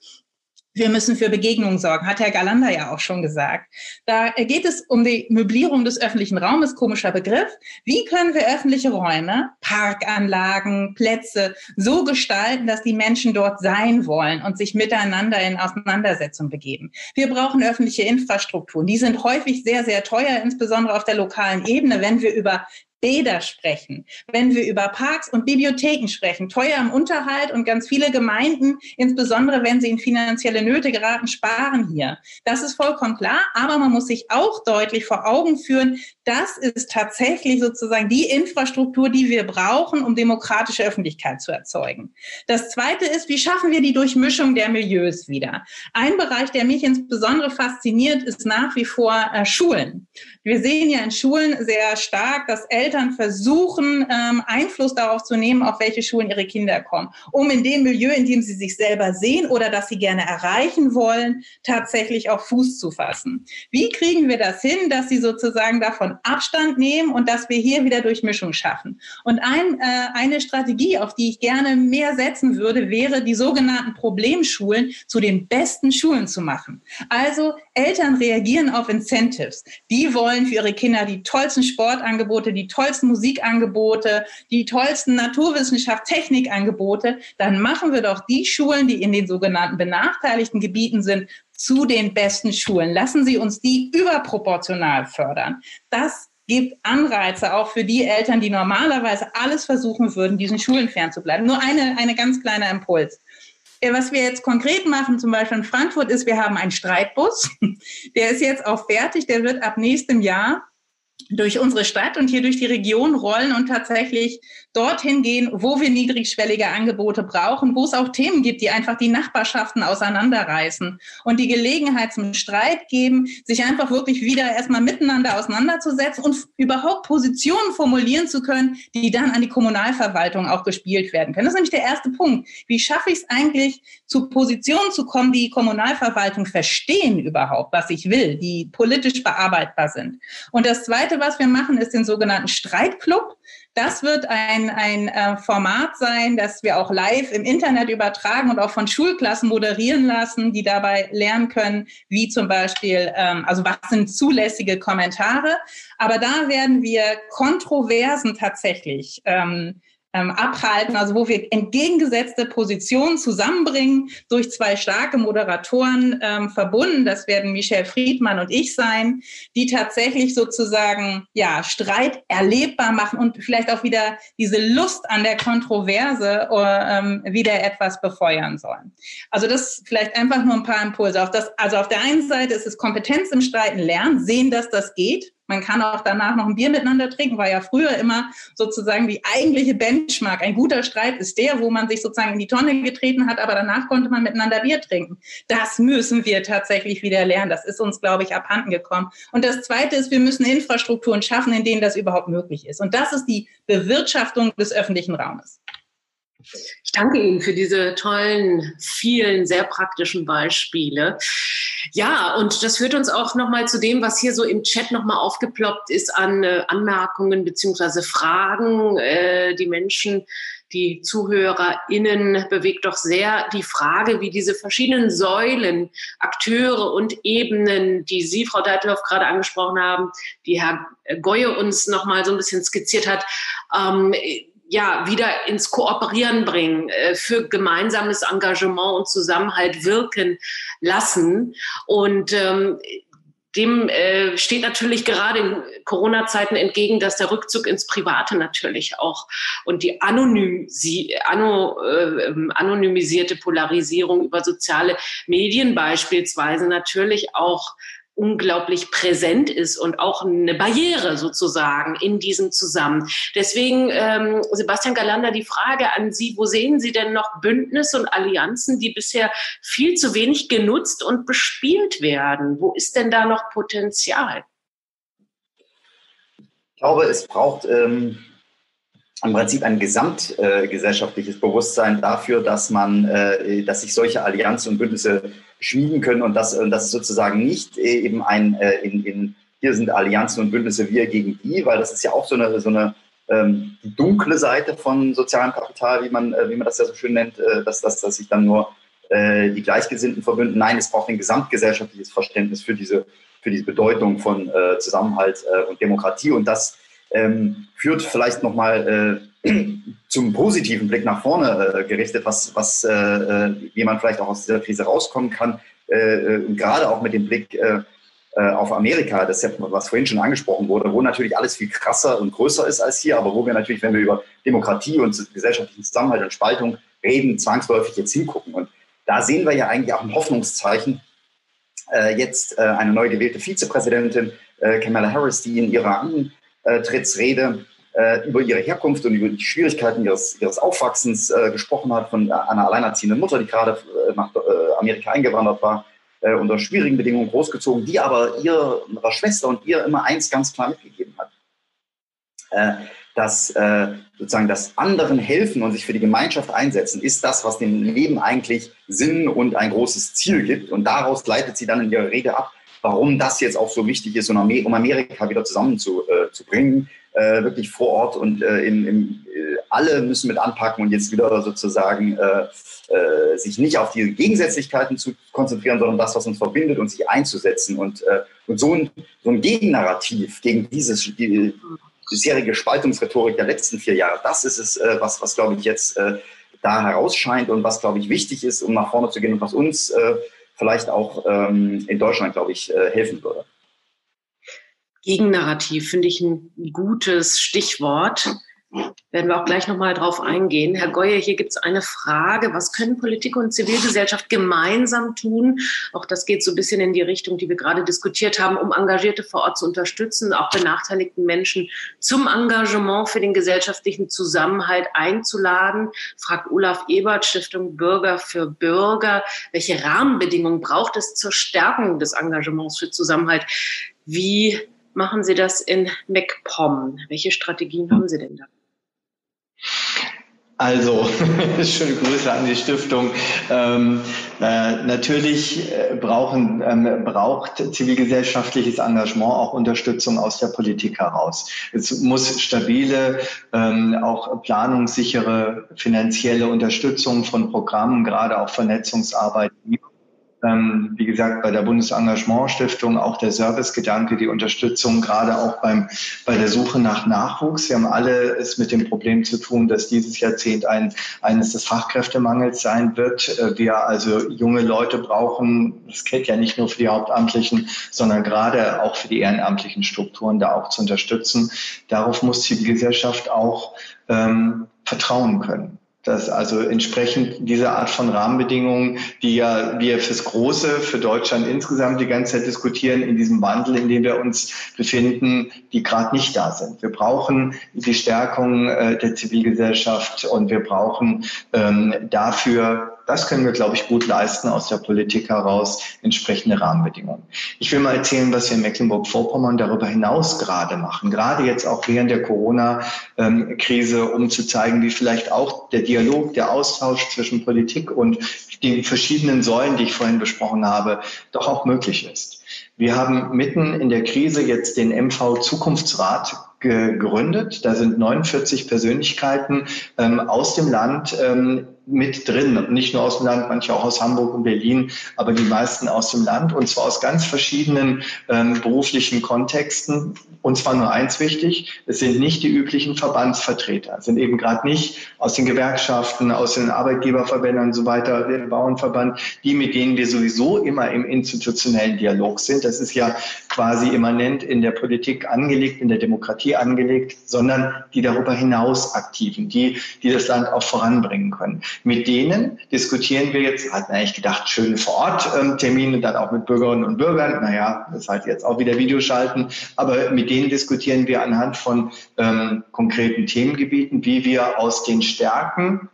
Speaker 1: wir müssen für Begegnungen sorgen, hat Herr Galander ja auch schon gesagt. Da geht es um die Möblierung des öffentlichen Raumes, komischer Begriff. Wie können wir öffentliche Räume, Parkanlagen, Plätze so gestalten, dass die Menschen dort sein wollen und sich miteinander in Auseinandersetzung begeben? Wir brauchen öffentliche Infrastrukturen. Die sind häufig sehr, sehr teuer, insbesondere auf der lokalen Ebene, wenn wir über Bäder sprechen, wenn wir über Parks und Bibliotheken sprechen, teuer im Unterhalt und ganz viele Gemeinden, insbesondere wenn sie in finanzielle Nöte geraten, sparen hier. Das ist vollkommen klar, aber man muss sich auch deutlich vor Augen führen, das ist tatsächlich sozusagen die Infrastruktur, die wir brauchen, um demokratische Öffentlichkeit zu erzeugen. Das Zweite ist, wie schaffen wir die Durchmischung der Milieus wieder? Ein Bereich, der mich insbesondere fasziniert, ist nach wie vor äh, Schulen. Wir sehen ja in Schulen sehr stark, dass Eltern versuchen, ähm, Einfluss darauf zu nehmen, auf welche Schulen ihre Kinder kommen, um in dem Milieu, in dem sie sich selber sehen oder das sie gerne erreichen wollen, tatsächlich auch Fuß zu fassen. Wie kriegen wir das hin, dass sie sozusagen davon Abstand nehmen und dass wir hier wieder Durchmischung schaffen? Und ein, äh, eine Strategie, auf die ich gerne mehr setzen würde, wäre, die sogenannten Problemschulen zu den besten Schulen zu machen. Also Eltern reagieren auf Incentives. Die wollen für ihre Kinder die tollsten Sportangebote, die tollsten Musikangebote, die tollsten Naturwissenschaft, Technikangebote, dann machen wir doch die Schulen, die in den sogenannten benachteiligten Gebieten sind, zu den besten Schulen. Lassen Sie uns die überproportional fördern. Das gibt Anreize auch für die Eltern, die normalerweise alles versuchen würden, diesen Schulen fernzubleiben. Nur eine, eine ganz kleine Impuls. Was wir jetzt konkret machen, zum Beispiel in Frankfurt, ist, wir haben einen Streitbus. Der ist jetzt auch fertig. Der wird ab nächstem Jahr durch unsere Stadt und hier durch die Region rollen und tatsächlich dorthin gehen, wo wir niedrigschwellige Angebote brauchen, wo es auch Themen gibt, die einfach die Nachbarschaften auseinanderreißen und die Gelegenheit zum Streit geben, sich einfach wirklich wieder erstmal miteinander auseinanderzusetzen und überhaupt Positionen formulieren zu können, die dann an die Kommunalverwaltung auch gespielt werden können. Das ist nämlich der erste Punkt. Wie schaffe ich es eigentlich, zu Positionen zu kommen, die, Kommunalverwaltung verstehen überhaupt, was ich will, die politisch bearbeitbar sind? Und das Zweite, was wir machen, ist den sogenannten Streitclub. das wird ein, ein äh, Format sein, das wir auch live im Internet übertragen und auch von Schulklassen moderieren lassen, die dabei lernen können, wie zum Beispiel, ähm, also was sind zulässige Kommentare. Aber da werden wir Kontroversen tatsächlich ähm, ähm, abhalten, also wo wir entgegengesetzte Positionen zusammenbringen durch zwei starke Moderatoren ähm, verbunden. Das werden Michelle Friedmann und ich sein, die tatsächlich sozusagen ja Streit erlebbar machen und vielleicht auch wieder diese Lust an der Kontroverse äh, ähm, wieder etwas befeuern sollen. Also das vielleicht einfach nur ein paar Impulse. Auf das, also auf der einen Seite ist es Kompetenz im Streiten lernen, sehen, dass das geht man kann auch danach noch ein Bier miteinander trinken, war ja früher immer sozusagen die eigentliche Benchmark. Ein guter Streit ist der, wo man sich sozusagen in die Tonne getreten hat, aber danach konnte man miteinander Bier trinken. Das müssen wir tatsächlich wieder lernen. Das ist uns, glaube ich, abhanden gekommen. Und das Zweite ist, wir müssen Infrastrukturen schaffen, in denen das überhaupt möglich ist. Und das ist die Bewirtschaftung des öffentlichen Raumes.
Speaker 6: Ich danke Ihnen für diese tollen, vielen, sehr praktischen Beispiele. Ja, und das führt uns auch nochmal zu dem, was hier so im Chat nochmal aufgeploppt ist an äh, Anmerkungen beziehungsweise Fragen. Äh, die Menschen, die ZuhörerInnen bewegt doch sehr die Frage, wie diese verschiedenen Säulen, Akteure und Ebenen, die Sie, Frau Deitloff, gerade angesprochen haben, die Herr Goye uns nochmal so ein bisschen skizziert hat, ähm, ja, wieder ins Kooperieren bringen, äh, für gemeinsames Engagement und Zusammenhalt wirken lassen. Und ähm, dem äh, steht natürlich gerade in Corona-Zeiten entgegen, dass der Rückzug ins Private natürlich auch und die anonymisi ano, äh, anonymisierte Polarisierung über soziale Medien beispielsweise natürlich auch unglaublich präsent ist und auch eine Barriere sozusagen in diesem Zusammen. Deswegen, ähm, Sebastian Galander, die Frage an Sie, wo sehen Sie denn noch Bündnisse und Allianzen, die bisher viel zu wenig genutzt und bespielt werden? Wo ist denn da noch Potenzial?
Speaker 2: Ich glaube, es braucht ähm, im Prinzip ein gesamtgesellschaftliches äh, Bewusstsein dafür, dass man, äh, dass sich solche Allianzen und Bündnisse schmieden können und dass, und dass es sozusagen nicht äh, eben ein, äh, in, in, hier sind Allianzen und Bündnisse wir gegen die, weil das ist ja auch so eine, so eine ähm, die dunkle Seite von sozialem Kapital, wie man, äh, wie man das ja so schön nennt, äh, dass, dass, dass sich dann nur äh, die Gleichgesinnten verbünden. Nein, es braucht ein gesamtgesellschaftliches Verständnis für diese, für diese Bedeutung von äh, Zusammenhalt äh, und Demokratie und das ähm, führt vielleicht nochmal äh, zum positiven Blick nach vorne äh, gerichtet, was, was, äh, äh, wie vielleicht auch aus dieser Krise rauskommen kann. Äh, äh gerade auch mit dem Blick äh, auf Amerika, das ja, was vorhin schon angesprochen wurde, wo natürlich alles viel krasser und größer ist als hier, aber wo wir natürlich, wenn wir über Demokratie und gesellschaftlichen Zusammenhalt und Spaltung reden, zwangsläufig jetzt hingucken. Und da sehen wir ja eigentlich auch ein Hoffnungszeichen. Jetzt eine neu gewählte Vizepräsidentin, Kamala Harris, die in ihrer Antrittsrede äh, über ihre Herkunft und über die Schwierigkeiten ihres, ihres Aufwachsens äh, gesprochen hat, von einer alleinerziehenden Mutter, die gerade äh, nach äh, Amerika eingewandert war, äh, unter schwierigen Bedingungen großgezogen, die aber ihrer Schwester und ihr immer eins ganz klar mitgegeben hat. Dass sozusagen das anderen helfen und sich für die Gemeinschaft einsetzen, ist das, was dem Leben eigentlich Sinn und ein großes Ziel gibt. Und daraus leitet sie dann in ihrer Rede ab, warum das jetzt auch so wichtig ist, um Amerika wieder zusammenzubringen, äh, wirklich vor Ort und äh, in, in, äh, alle müssen mit anpacken und jetzt wieder sozusagen äh, äh, sich nicht auf die Gegensätzlichkeiten zu konzentrieren, sondern das, was uns verbindet und sich einzusetzen. Und, äh, und so, ein, so ein Gegennarrativ gegen dieses die, bisherige Spaltungsrhetorik der letzten vier Jahre, das ist es, äh, was, was glaube ich jetzt äh, da herausscheint und was, glaube ich, wichtig ist, um nach vorne zu gehen und was uns äh, vielleicht auch ähm, in Deutschland, glaube ich, äh, helfen würde.
Speaker 6: Gegennarrativ finde ich ein gutes Stichwort. Werden wir auch gleich nochmal drauf eingehen. Herr Goye, hier gibt es eine Frage. Was können Politik und Zivilgesellschaft gemeinsam tun? Auch das geht so ein bisschen in die Richtung, die wir gerade diskutiert haben, um Engagierte vor Ort zu unterstützen, auch benachteiligten Menschen zum Engagement für den gesellschaftlichen Zusammenhalt einzuladen. Fragt Olaf Ebert, Stiftung Bürger für Bürger. Welche Rahmenbedingungen braucht es zur Stärkung des Engagements für Zusammenhalt? Wie machen Sie das in MacPom? Welche Strategien haben Sie denn da?
Speaker 7: Also, schöne Grüße an die Stiftung. Ähm, Äh, natürlich äh, brauchen, ähm, braucht zivilgesellschaftliches Engagement auch Unterstützung aus der Politik heraus. Es muss stabile, ähm, auch planungssichere finanzielle Unterstützung von Programmen, gerade auch Vernetzungsarbeit geben ähm, wie gesagt, bei der Bundesengagementstiftung auch der Servicegedanke, die Unterstützung, gerade auch beim, bei der Suche nach Nachwuchs. Wir haben alle es mit dem Problem zu tun, dass dieses Jahrzehnt ein, eines des Fachkräftemangels sein wird. Äh, wir also junge Leute brauchen, das gilt ja nicht nur für die Hauptamtlichen, sondern gerade auch für die ehrenamtlichen Strukturen da auch zu unterstützen. Darauf muss die Gesellschaft auch ähm, vertrauen können dass also entsprechend diese Art von Rahmenbedingungen, die ja wir fürs Große, für Deutschland insgesamt die ganze Zeit diskutieren, in diesem Wandel, in dem wir uns befinden, die gerade nicht da sind. Wir brauchen die Stärkung äh, der Zivilgesellschaft und wir brauchen ähm, dafür das können wir, glaube ich, gut leisten aus der Politik heraus, entsprechende Rahmenbedingungen. Ich will mal erzählen, was wir in Mecklenburg-Vorpommern darüber hinaus gerade machen, gerade jetzt auch während der Corona-Krise, um zu zeigen, wie vielleicht auch der Dialog, der Austausch zwischen Politik und den verschiedenen Säulen, die ich vorhin besprochen habe, doch auch möglich ist. Wir haben mitten in der Krise jetzt den MV Zukunftsrat gegründet. Da sind 49 Persönlichkeiten ähm, aus dem Land ähm, mit drin. Nicht nur aus dem Land, manche auch aus Hamburg und Berlin, aber die meisten aus dem Land und zwar aus ganz verschiedenen ähm, beruflichen Kontexten. Und zwar nur eins wichtig, es sind nicht die üblichen Verbandsvertreter, es sind eben gerade nicht aus den Gewerkschaften, aus den Arbeitgeberverbänden und so weiter, der Bauernverband, die, mit denen wir sowieso immer im institutionellen Dialog sind. Das ist ja quasi immanent in der Politik angelegt, in der Demokratie angelegt, sondern die darüber hinaus aktiven, die, die das Land auch voranbringen können. Mit denen diskutieren wir jetzt, hatten eigentlich gedacht, schöne Vor-Ort-Termine, dann auch mit Bürgerinnen und Bürgern. Naja, das halt jetzt auch wieder Videoschalten. Aber mit denen diskutieren wir anhand von ähm, konkreten Themengebieten, wie wir aus den Stärken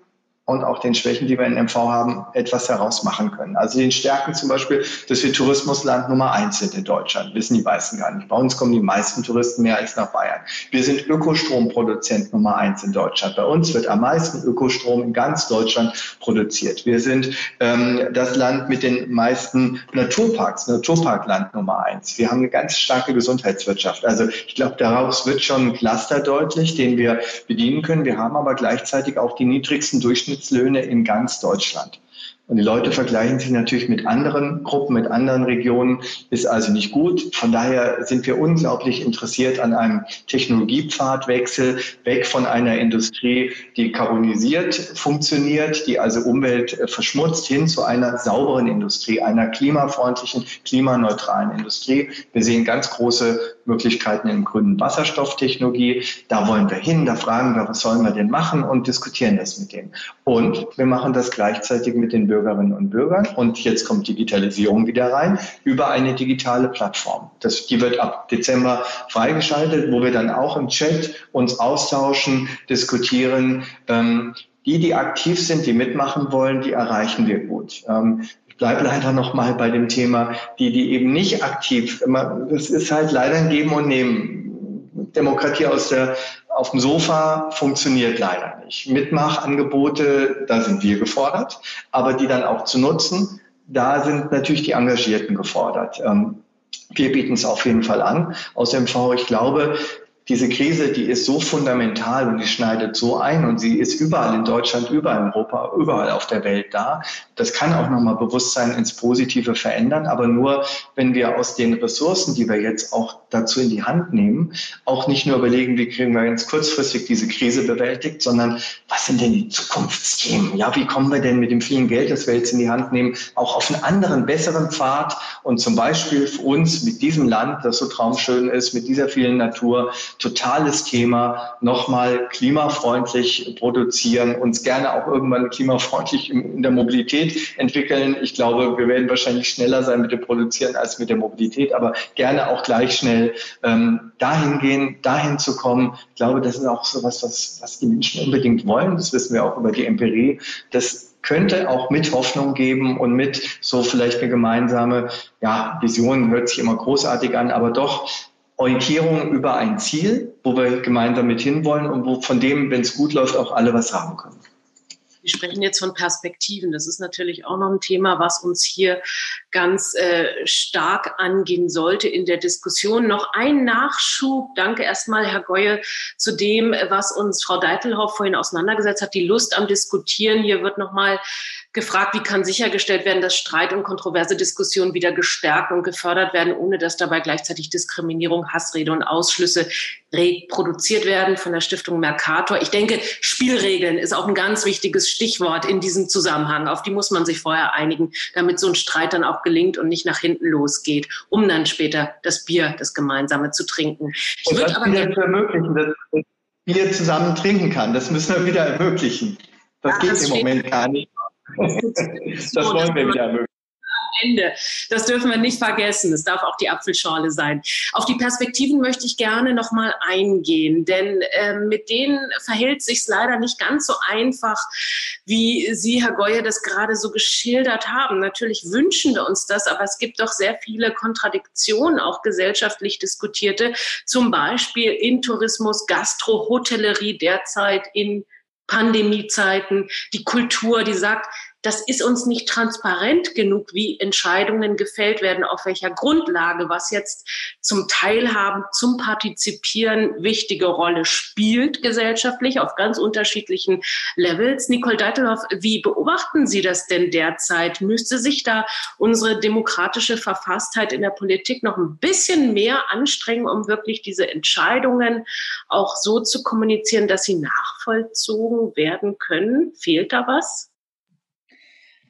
Speaker 7: und auch den Schwächen, die wir in MV haben, etwas herausmachen können. Also den Stärken zum Beispiel, dass wir Tourismusland Nummer eins sind in Deutschland, wissen die meisten gar nicht. Bei uns kommen die meisten Touristen mehr als nach Bayern. Wir sind Ökostromproduzent Nummer eins in Deutschland. Bei uns wird am meisten Ökostrom in ganz Deutschland produziert. Wir sind ähm, das Land mit den meisten Naturparks, Naturparkland Nummer eins. Wir haben eine ganz starke Gesundheitswirtschaft. Also ich glaube, daraus wird schon ein Cluster deutlich, den wir bedienen können. Wir haben aber gleichzeitig auch die niedrigsten Durchschnitt Durchschnittslöhne in ganz Deutschland. Und die Leute vergleichen sich natürlich mit anderen Gruppen, mit anderen Regionen, ist also nicht gut. Von daher sind wir unglaublich interessiert an einem Technologiepfadwechsel, weg von einer Industrie, die carbonisiert funktioniert, die also Umwelt äh, verschmutzt, hin zu einer sauberen Industrie, einer klimafreundlichen, klimaneutralen Industrie. Wir sehen ganz große Möglichkeiten in grünen Wasserstofftechnologie. Da wollen wir hin, da fragen wir, was sollen wir denn machen und diskutieren das mit denen. Und wir machen das gleichzeitig mit den Bürgerinnen und Bürgern. Und jetzt kommt Digitalisierung wieder rein über eine digitale Plattform. Das, die wird ab Dezember freigeschaltet, wo wir dann auch im Chat uns austauschen, diskutieren. Ähm, die, die aktiv sind, die mitmachen wollen, die erreichen wir gut. Ähm, ich bleibe leider noch mal bei dem Thema, die, die eben nicht aktiv, das ist halt leider ein Geben und Nehmen. Demokratie aus der, auf dem Sofa funktioniert leider nicht. Mitmachangebote, da sind wir gefordert, aber die dann auch zu nutzen, da sind natürlich die Engagierten gefordert. Ähm, wir bieten es auf jeden Fall an aus MV. Ich glaube, diese Krise, die ist so fundamental und die schneidet so ein und sie ist überall in Deutschland, überall in Europa, überall auf der Welt da. Das kann auch nochmal Bewusstsein ins Positive verändern, aber nur, wenn wir aus den Ressourcen, die wir jetzt auch dazu in die Hand nehmen, auch nicht nur überlegen, wie kriegen wir ganz kurzfristig diese Krise bewältigt, sondern was sind denn die Zukunftsthemen? Ja, wie kommen wir denn mit dem vielen Geld, das wir jetzt in die Hand nehmen, auch auf einen anderen, besseren Pfad und zum Beispiel für uns mit diesem Land, das so traumschön ist, mit dieser vielen Natur, totales Thema, nochmal klimafreundlich produzieren, uns gerne auch irgendwann klimafreundlich in der Mobilität entwickeln. Ich glaube, wir werden wahrscheinlich schneller sein mit dem Produzieren als mit der Mobilität, aber gerne auch gleich schnell ähm, dahin gehen, dahin zu kommen. Ich glaube, das ist auch so was, was, was die Menschen unbedingt wollen. Das wissen wir auch über die Empirie. Das könnte auch mit Hoffnung geben und mit so vielleicht eine gemeinsame, ja, Vision hört sich immer großartig an, aber doch Orientierung über ein Ziel, wo wir gemeinsam mit hinwollen und wo von dem, wenn es gut läuft, auch alle was haben können.
Speaker 6: Wir sprechen jetzt von Perspektiven. Das ist natürlich auch noch ein Thema, was uns hier ganz äh, stark angehen sollte in der Diskussion. Noch ein Nachschub. Danke erstmal, Herr Goye, zu dem, was uns Frau Deitelhoff vorhin auseinandergesetzt hat. Die Lust am Diskutieren. Hier wird nochmal gefragt, wie kann sichergestellt werden, dass Streit und kontroverse Diskussionen wieder gestärkt und gefördert werden, ohne dass dabei gleichzeitig Diskriminierung, Hassrede und Ausschlüsse reproduziert werden von der Stiftung Mercator. Ich denke, Spielregeln ist auch ein ganz wichtiges Stichwort in diesem Zusammenhang. Auf die muss man sich vorher einigen, damit so ein Streit dann auch gelingt und nicht nach hinten losgeht, um dann später das Bier, das Gemeinsame zu trinken.
Speaker 7: Ich und das aber zu ermöglichen, dass Bier zusammen trinken kann. Das müssen wir wieder ermöglichen. Das ja, geht das im Moment gar nicht.
Speaker 6: Das wollen wir wieder ermöglichen. Ende. Das dürfen wir nicht vergessen. Es darf auch die Apfelschorle sein. Auf die Perspektiven möchte ich gerne noch mal eingehen, denn äh, mit denen verhält sich leider nicht ganz so einfach, wie Sie, Herr Goye, das gerade so geschildert haben. Natürlich wünschen wir uns das, aber es gibt doch sehr viele Kontradiktionen, auch gesellschaftlich diskutierte, zum Beispiel in Tourismus, Gastro, Hotellerie derzeit in Pandemiezeiten, die Kultur, die sagt, das ist uns nicht transparent genug, wie Entscheidungen gefällt werden, auf welcher Grundlage, was jetzt zum Teilhaben, zum Partizipieren wichtige Rolle spielt gesellschaftlich auf ganz unterschiedlichen Levels. Nicole Deitelhoff, wie beobachten Sie das denn derzeit? Müsste sich da unsere demokratische Verfasstheit in der Politik noch ein bisschen mehr anstrengen, um wirklich diese Entscheidungen auch so zu kommunizieren, dass sie nachvollzogen werden können? Fehlt da was?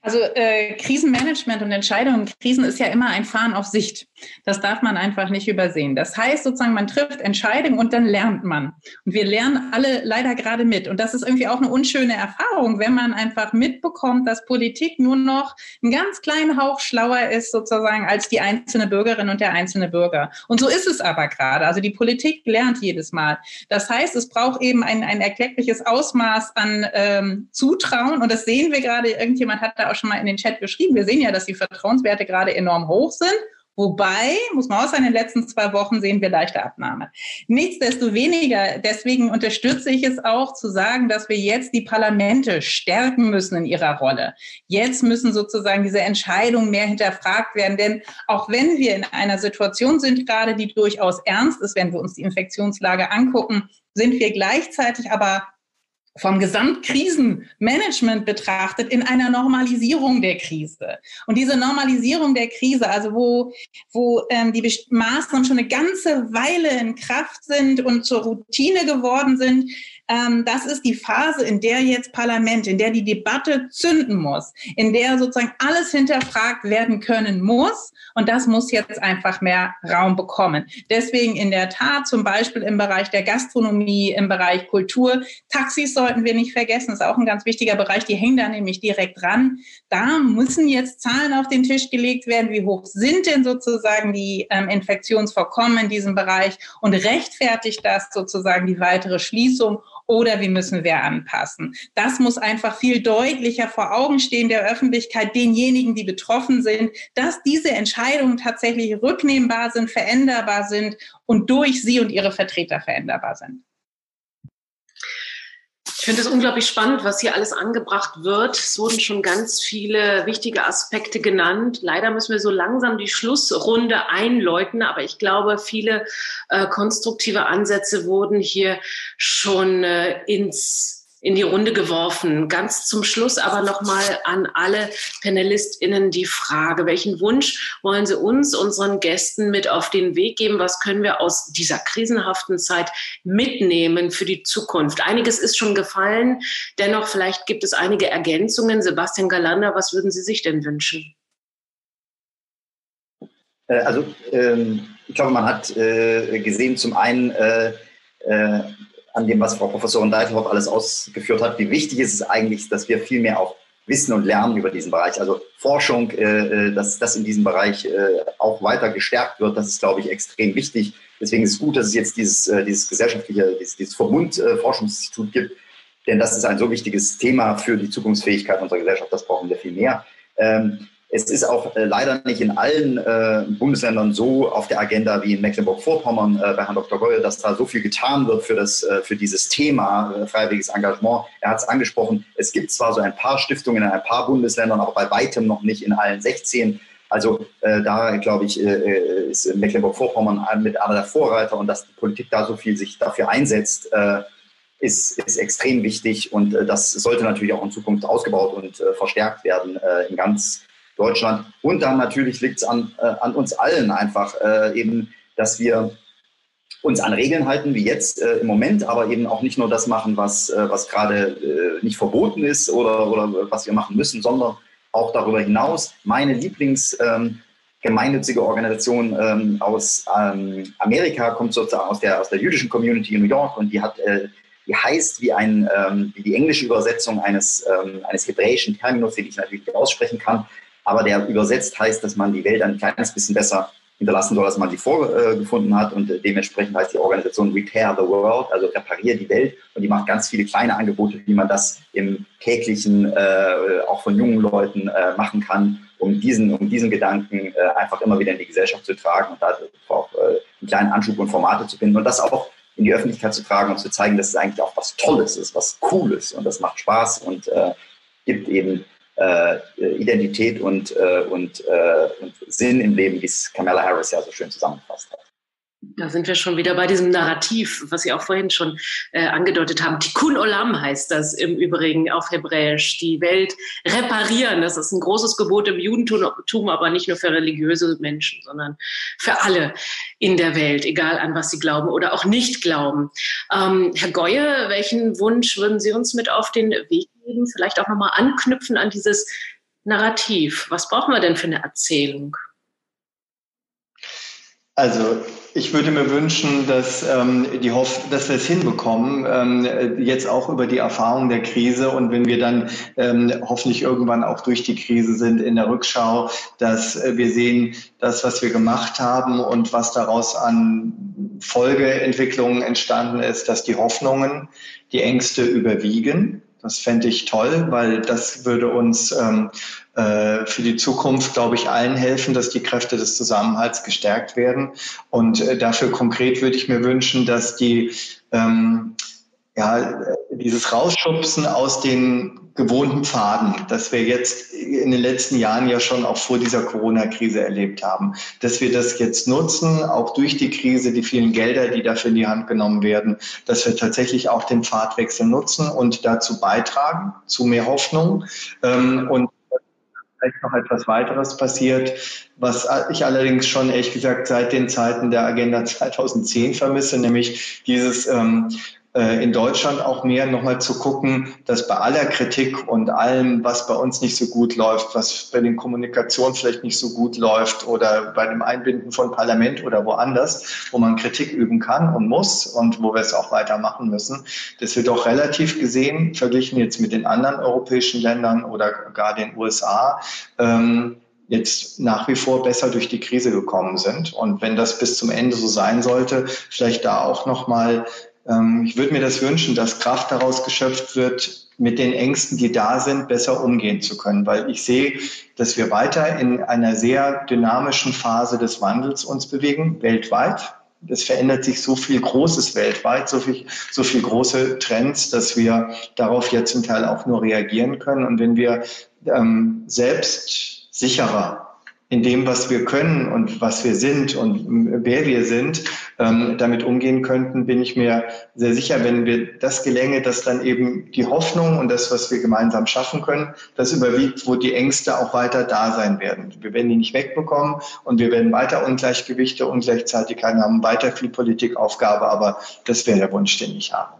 Speaker 1: Also äh, Krisenmanagement und Entscheidungen, Krisen ist ja immer ein Fahren auf Sicht. Das darf man einfach nicht übersehen. Das heißt sozusagen, man trifft Entscheidungen und dann lernt man. Und wir lernen alle leider gerade mit. Und das ist irgendwie auch eine unschöne Erfahrung, wenn man einfach mitbekommt, dass Politik nur noch einen ganz kleinen Hauch schlauer ist sozusagen als die einzelne Bürgerin und der einzelne Bürger. Und so ist es aber gerade. Also die Politik lernt jedes Mal. Das heißt, es braucht eben ein, ein erkleckliches Ausmaß an ähm, Zutrauen. Und das sehen wir gerade. Irgendjemand hat da auch schon mal in den Chat geschrieben. Wir sehen ja, dass die Vertrauenswerte gerade enorm hoch sind. Wobei, muss man auch sagen, in den letzten zwei Wochen sehen wir leichte Abnahme. Nichtsdestoweniger, deswegen unterstütze ich es auch zu sagen, dass wir jetzt die Parlamente stärken müssen in ihrer Rolle. Jetzt müssen sozusagen diese Entscheidungen mehr hinterfragt werden. Denn auch wenn wir in einer Situation sind, gerade die durchaus ernst ist, wenn wir uns die Infektionslage angucken, sind wir gleichzeitig aber vom Gesamtkrisenmanagement betrachtet in einer Normalisierung der Krise. Und diese Normalisierung der Krise, also wo, wo ähm, die Maßnahmen schon eine ganze Weile in Kraft sind und zur Routine geworden sind, das ist die Phase, in der jetzt Parlament, in der die Debatte zünden muss, in der sozusagen alles hinterfragt werden können muss. Und das muss jetzt einfach mehr Raum bekommen. Deswegen in der Tat zum Beispiel im Bereich der Gastronomie, im Bereich Kultur. Taxis sollten wir nicht vergessen, ist auch ein ganz wichtiger Bereich. Die hängen da nämlich direkt dran. Da müssen jetzt Zahlen auf den Tisch gelegt werden. Wie hoch sind denn sozusagen die ähm, Infektionsvorkommen in diesem Bereich? Und rechtfertigt das sozusagen die weitere Schließung? Oder wie müssen wir anpassen. Das muss einfach viel deutlicher vor Augen stehen der Öffentlichkeit, denjenigen, die betroffen sind, dass diese Entscheidungen tatsächlich rücknehmbar sind, veränderbar sind und durch sie und ihre Vertreter veränderbar sind.
Speaker 6: Ich finde es unglaublich spannend, was hier alles angebracht wird. Es wurden schon ganz viele wichtige Aspekte genannt. Leider müssen wir so langsam die Schlussrunde einläuten, aber ich glaube, viele äh, konstruktive Ansätze wurden hier schon äh, ins in die Runde geworfen. Ganz zum Schluss aber nochmal an alle PanelistInnen die Frage, welchen Wunsch wollen Sie uns, unseren Gästen mit auf den Weg geben? Was können wir aus dieser krisenhaften Zeit mitnehmen für die Zukunft? Einiges ist schon gefallen. Dennoch, vielleicht gibt es einige Ergänzungen. Sebastian Galander, was würden Sie sich denn wünschen?
Speaker 2: Äh, also, ähm, ich glaube, man hat äh, gesehen, zum einen, äh, an dem, was Frau Professorin Deitelhoff alles ausgeführt hat, wie wichtig ist es eigentlich, dass wir viel mehr auch wissen und lernen über diesen Bereich. Also Forschung, äh, äh, dass das in diesem Bereich äh, auch weiter gestärkt wird, das ist, glaube ich, extrem wichtig. Deswegen ist es gut, dass es jetzt dieses, äh, dieses gesellschaftliche, dieses, dieses Verbund-Forschungsinstitut gibt, denn das ist ein so wichtiges Thema für die Zukunftsfähigkeit unserer Gesellschaft. Das brauchen wir viel mehr. Ähm, es ist auch äh, leider nicht in allen äh, Bundesländern so auf der Agenda wie in Mecklenburg-Vorpommern äh, bei Herrn Dr. Goll, dass da so viel getan wird für, das, äh, für dieses Thema äh, freiwilliges Engagement. Er hat es angesprochen, es gibt zwar so ein paar Stiftungen in ein paar Bundesländern, aber bei weitem noch nicht in allen 16. Also äh, da, glaube ich, ist Mecklenburg-Vorpommern mit einer der Vorreiter und dass die Politik da so viel sich dafür einsetzt, ist, ist extrem wichtig und das sollte natürlich auch in Zukunft ausgebaut und verstärkt werden in ganz Deutschland. Und dann natürlich liegt es an, äh, an uns allen einfach äh, eben, dass wir uns an Regeln halten, wie jetzt äh, im Moment, aber eben auch nicht nur das machen, was, äh, was gerade äh, nicht verboten ist oder, oder was wir machen müssen, sondern auch darüber hinaus. Meine Lieblings- ähm, gemeinnützige Organisation ähm, aus ähm, Amerika kommt sozusagen aus der, aus der jüdischen Community in New York und die hat äh, die heißt wie, ein, ähm, wie die englische Übersetzung eines, ähm, eines hebräischen Terminus, den ich natürlich nicht aussprechen kann aber der übersetzt heißt, dass man die Welt ein kleines bisschen besser hinterlassen soll, als man sie vorgefunden hat. Und dementsprechend heißt die Organisation Repair the World, also reparier die Welt. Und die macht ganz viele kleine Angebote, wie man das im täglichen, äh, auch von jungen Leuten äh, machen kann, um diesen, um diesen Gedanken äh, einfach immer wieder in die Gesellschaft zu tragen und da auch äh, einen kleinen Anschub und Formate zu finden und das auch in die Öffentlichkeit zu tragen und zu zeigen, dass es eigentlich auch was Tolles ist, was Cooles und das macht Spaß und äh, gibt eben äh, Identität und, äh, und, äh, und Sinn im Leben, wie es Kamala Harris ja so schön zusammengefasst hat.
Speaker 6: Da sind wir schon wieder bei diesem Narrativ, was Sie auch vorhin schon äh, angedeutet haben. Tikkun Olam heißt das im Übrigen auf Hebräisch. Die Welt reparieren. Das ist ein großes Gebot im Judentum, aber nicht nur für religiöse Menschen, sondern für alle in der Welt, egal an was sie glauben oder auch nicht glauben. Ähm, Herr Goye, welchen Wunsch würden Sie uns mit auf den Weg geben? Vielleicht auch nochmal anknüpfen an dieses Narrativ. Was brauchen wir denn für eine Erzählung?
Speaker 7: Also ich würde mir wünschen, dass, ähm, die Hoff dass wir es hinbekommen, ähm, jetzt auch über die Erfahrung der Krise und wenn wir dann ähm, hoffentlich irgendwann auch durch die Krise sind in der Rückschau, dass äh, wir sehen, das, was wir gemacht haben und was daraus an Folgeentwicklungen entstanden ist, dass die Hoffnungen, die Ängste überwiegen. Das fände ich toll, weil das würde uns ähm, äh, für die Zukunft, glaube ich, allen helfen, dass die Kräfte des Zusammenhalts gestärkt werden. Und äh, dafür konkret würde ich mir wünschen, dass die ähm, ja, dieses Rausschubsen aus den gewohnten Pfaden, das wir jetzt in den letzten Jahren ja schon auch vor dieser Corona-Krise erlebt haben, dass wir das jetzt nutzen, auch durch die Krise, die vielen Gelder, die dafür in die Hand genommen werden, dass wir tatsächlich auch den Pfadwechsel nutzen und dazu beitragen, zu mehr Hoffnung. Ähm, und vielleicht noch etwas weiteres passiert, was ich allerdings schon ehrlich gesagt seit den Zeiten der Agenda 2010 vermisse, nämlich dieses ähm, äh, in Deutschland auch mehr nochmal zu gucken, dass bei aller Kritik und allem, was bei uns nicht so gut läuft, was bei den Kommunikationen vielleicht nicht so gut läuft oder bei dem Einbinden von Parlament oder woanders, wo man Kritik üben kann und muss und wo wir es auch weitermachen müssen, dass wir doch relativ gesehen, verglichen jetzt mit den anderen europäischen Ländern oder gar den USA, ähm, jetzt nach wie vor besser durch die Krise gekommen sind. Und wenn das bis zum Ende so sein sollte, vielleicht da auch nochmal ich würde mir das wünschen, dass Kraft daraus geschöpft wird, mit den Ängsten, die da sind, besser umgehen zu können, weil ich sehe, dass wir weiter in einer sehr dynamischen Phase des Wandels uns bewegen, weltweit. Es verändert sich so viel Großes weltweit, so viel, so viel große Trends, dass wir darauf jetzt zum Teil auch nur reagieren können. Und wenn wir ähm, selbst sicherer in dem, was wir können und was wir sind und wer wir sind, ähm, damit umgehen könnten, bin ich mir sehr sicher, wenn wir das gelänge, dass dann eben die Hoffnung und das, was wir gemeinsam schaffen können, das überwiegt, wo die Ängste auch weiter da sein werden. Wir werden die nicht wegbekommen und wir werden weiter Ungleichgewichte, Ungleichzeitigkeiten haben, weiter viel Politikaufgabe, aber das wäre der Wunsch, den ich habe.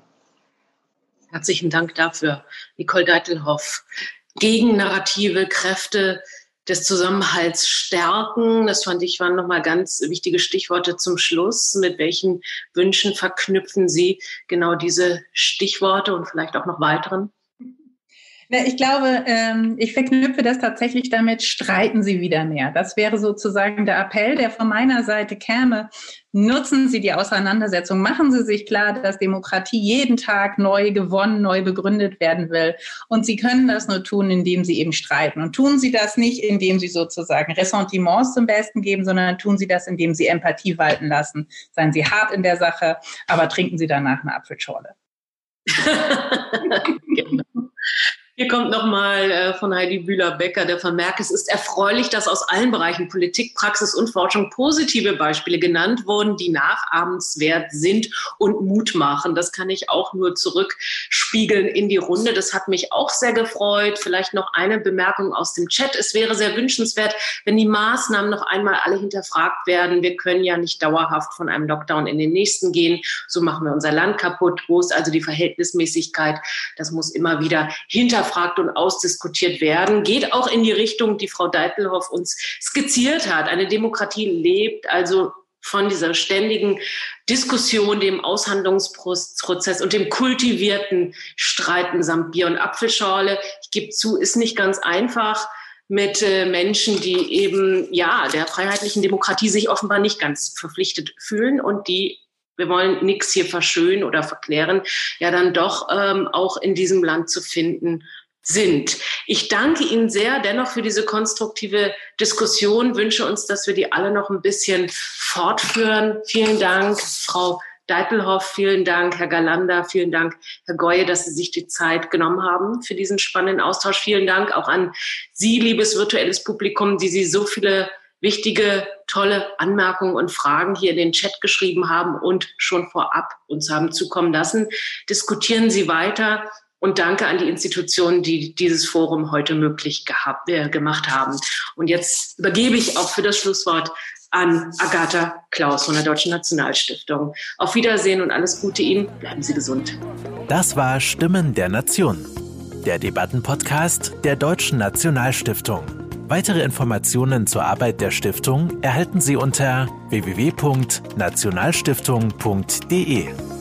Speaker 6: Herzlichen Dank dafür, Nicole Deitelhoff. Gegennarrative Kräfte, des Zusammenhalts stärken. Das fand ich waren nochmal ganz wichtige Stichworte zum Schluss. Mit welchen Wünschen verknüpfen Sie genau diese Stichworte und vielleicht auch noch weiteren?
Speaker 1: Ich glaube, ähm, ich verknüpfe das tatsächlich damit, streiten Sie wieder mehr. Das wäre sozusagen der Appell, der von meiner Seite käme. Nutzen Sie die Auseinandersetzung. Machen Sie sich klar, dass Demokratie jeden Tag neu gewonnen, neu begründet werden will. Und Sie können das nur tun, indem Sie eben streiten. Und tun Sie das nicht, indem Sie sozusagen Ressentiments zum Besten geben, sondern tun Sie das, indem Sie Empathie walten lassen. Seien Sie hart in der Sache, aber trinken Sie danach eine Apfelschorle.
Speaker 6: genau. Hier kommt nochmal äh, von Heidi Bühler-Becker der Vermerk, es ist erfreulich, dass aus allen Bereichen Politik, Praxis und Forschung positive Beispiele genannt wurden, die nachahmenswert sind und Mut machen. Das kann ich auch nur zurückspiegeln in die Runde. Das hat mich auch sehr gefreut. Vielleicht noch eine Bemerkung aus dem Chat. Es wäre sehr wünschenswert, wenn die Maßnahmen noch einmal alle hinterfragt werden. Wir können ja nicht dauerhaft von einem Lockdown in den nächsten gehen. So machen wir unser Land kaputt. Wo ist also die Verhältnismäßigkeit? Das muss immer wieder hinter hinterfragt und ausdiskutiert werden, geht auch in die Richtung, die Frau Deitelhoff uns skizziert hat. Eine Demokratie lebt also von dieser ständigen Diskussion, dem Aushandlungsprozess und dem kultivierten Streiten samt Bier und Apfelschorle. Ich gebe zu, ist nicht ganz einfach mit äh, Menschen, die eben ja der freiheitlichen Demokratie sich offenbar nicht ganz verpflichtet fühlen und die wir wollen nichts hier verschönen oder verklären, ja dann doch ähm, auch in diesem Land zu finden sind. Ich danke Ihnen sehr dennoch für diese konstruktive Diskussion, wünsche uns, dass wir die alle noch ein bisschen fortführen. Vielen Dank, Frau Deitelhoff, vielen Dank, Herr Galanda, vielen Dank, Herr Goye, dass Sie sich die Zeit genommen haben für diesen spannenden Austausch. Vielen Dank auch an Sie, liebes virtuelles Publikum, die Sie so viele wichtige, tolle Anmerkungen und Fragen hier in den Chat geschrieben haben und schon vorab uns haben zukommen lassen. Diskutieren Sie weiter und danke an die Institutionen, die dieses Forum heute möglich gehabt, äh, gemacht haben. Und jetzt übergebe ich auch für das Schlusswort an Agatha Klaus von der Deutschen Nationalstiftung. Auf Wiedersehen und alles Gute Ihnen. Bleiben Sie gesund.
Speaker 5: Das war Stimmen der Nation, der Debattenpodcast der Deutschen Nationalstiftung. Weitere Informationen zur Arbeit der Stiftung erhalten Sie unter www.nationalstiftung.de.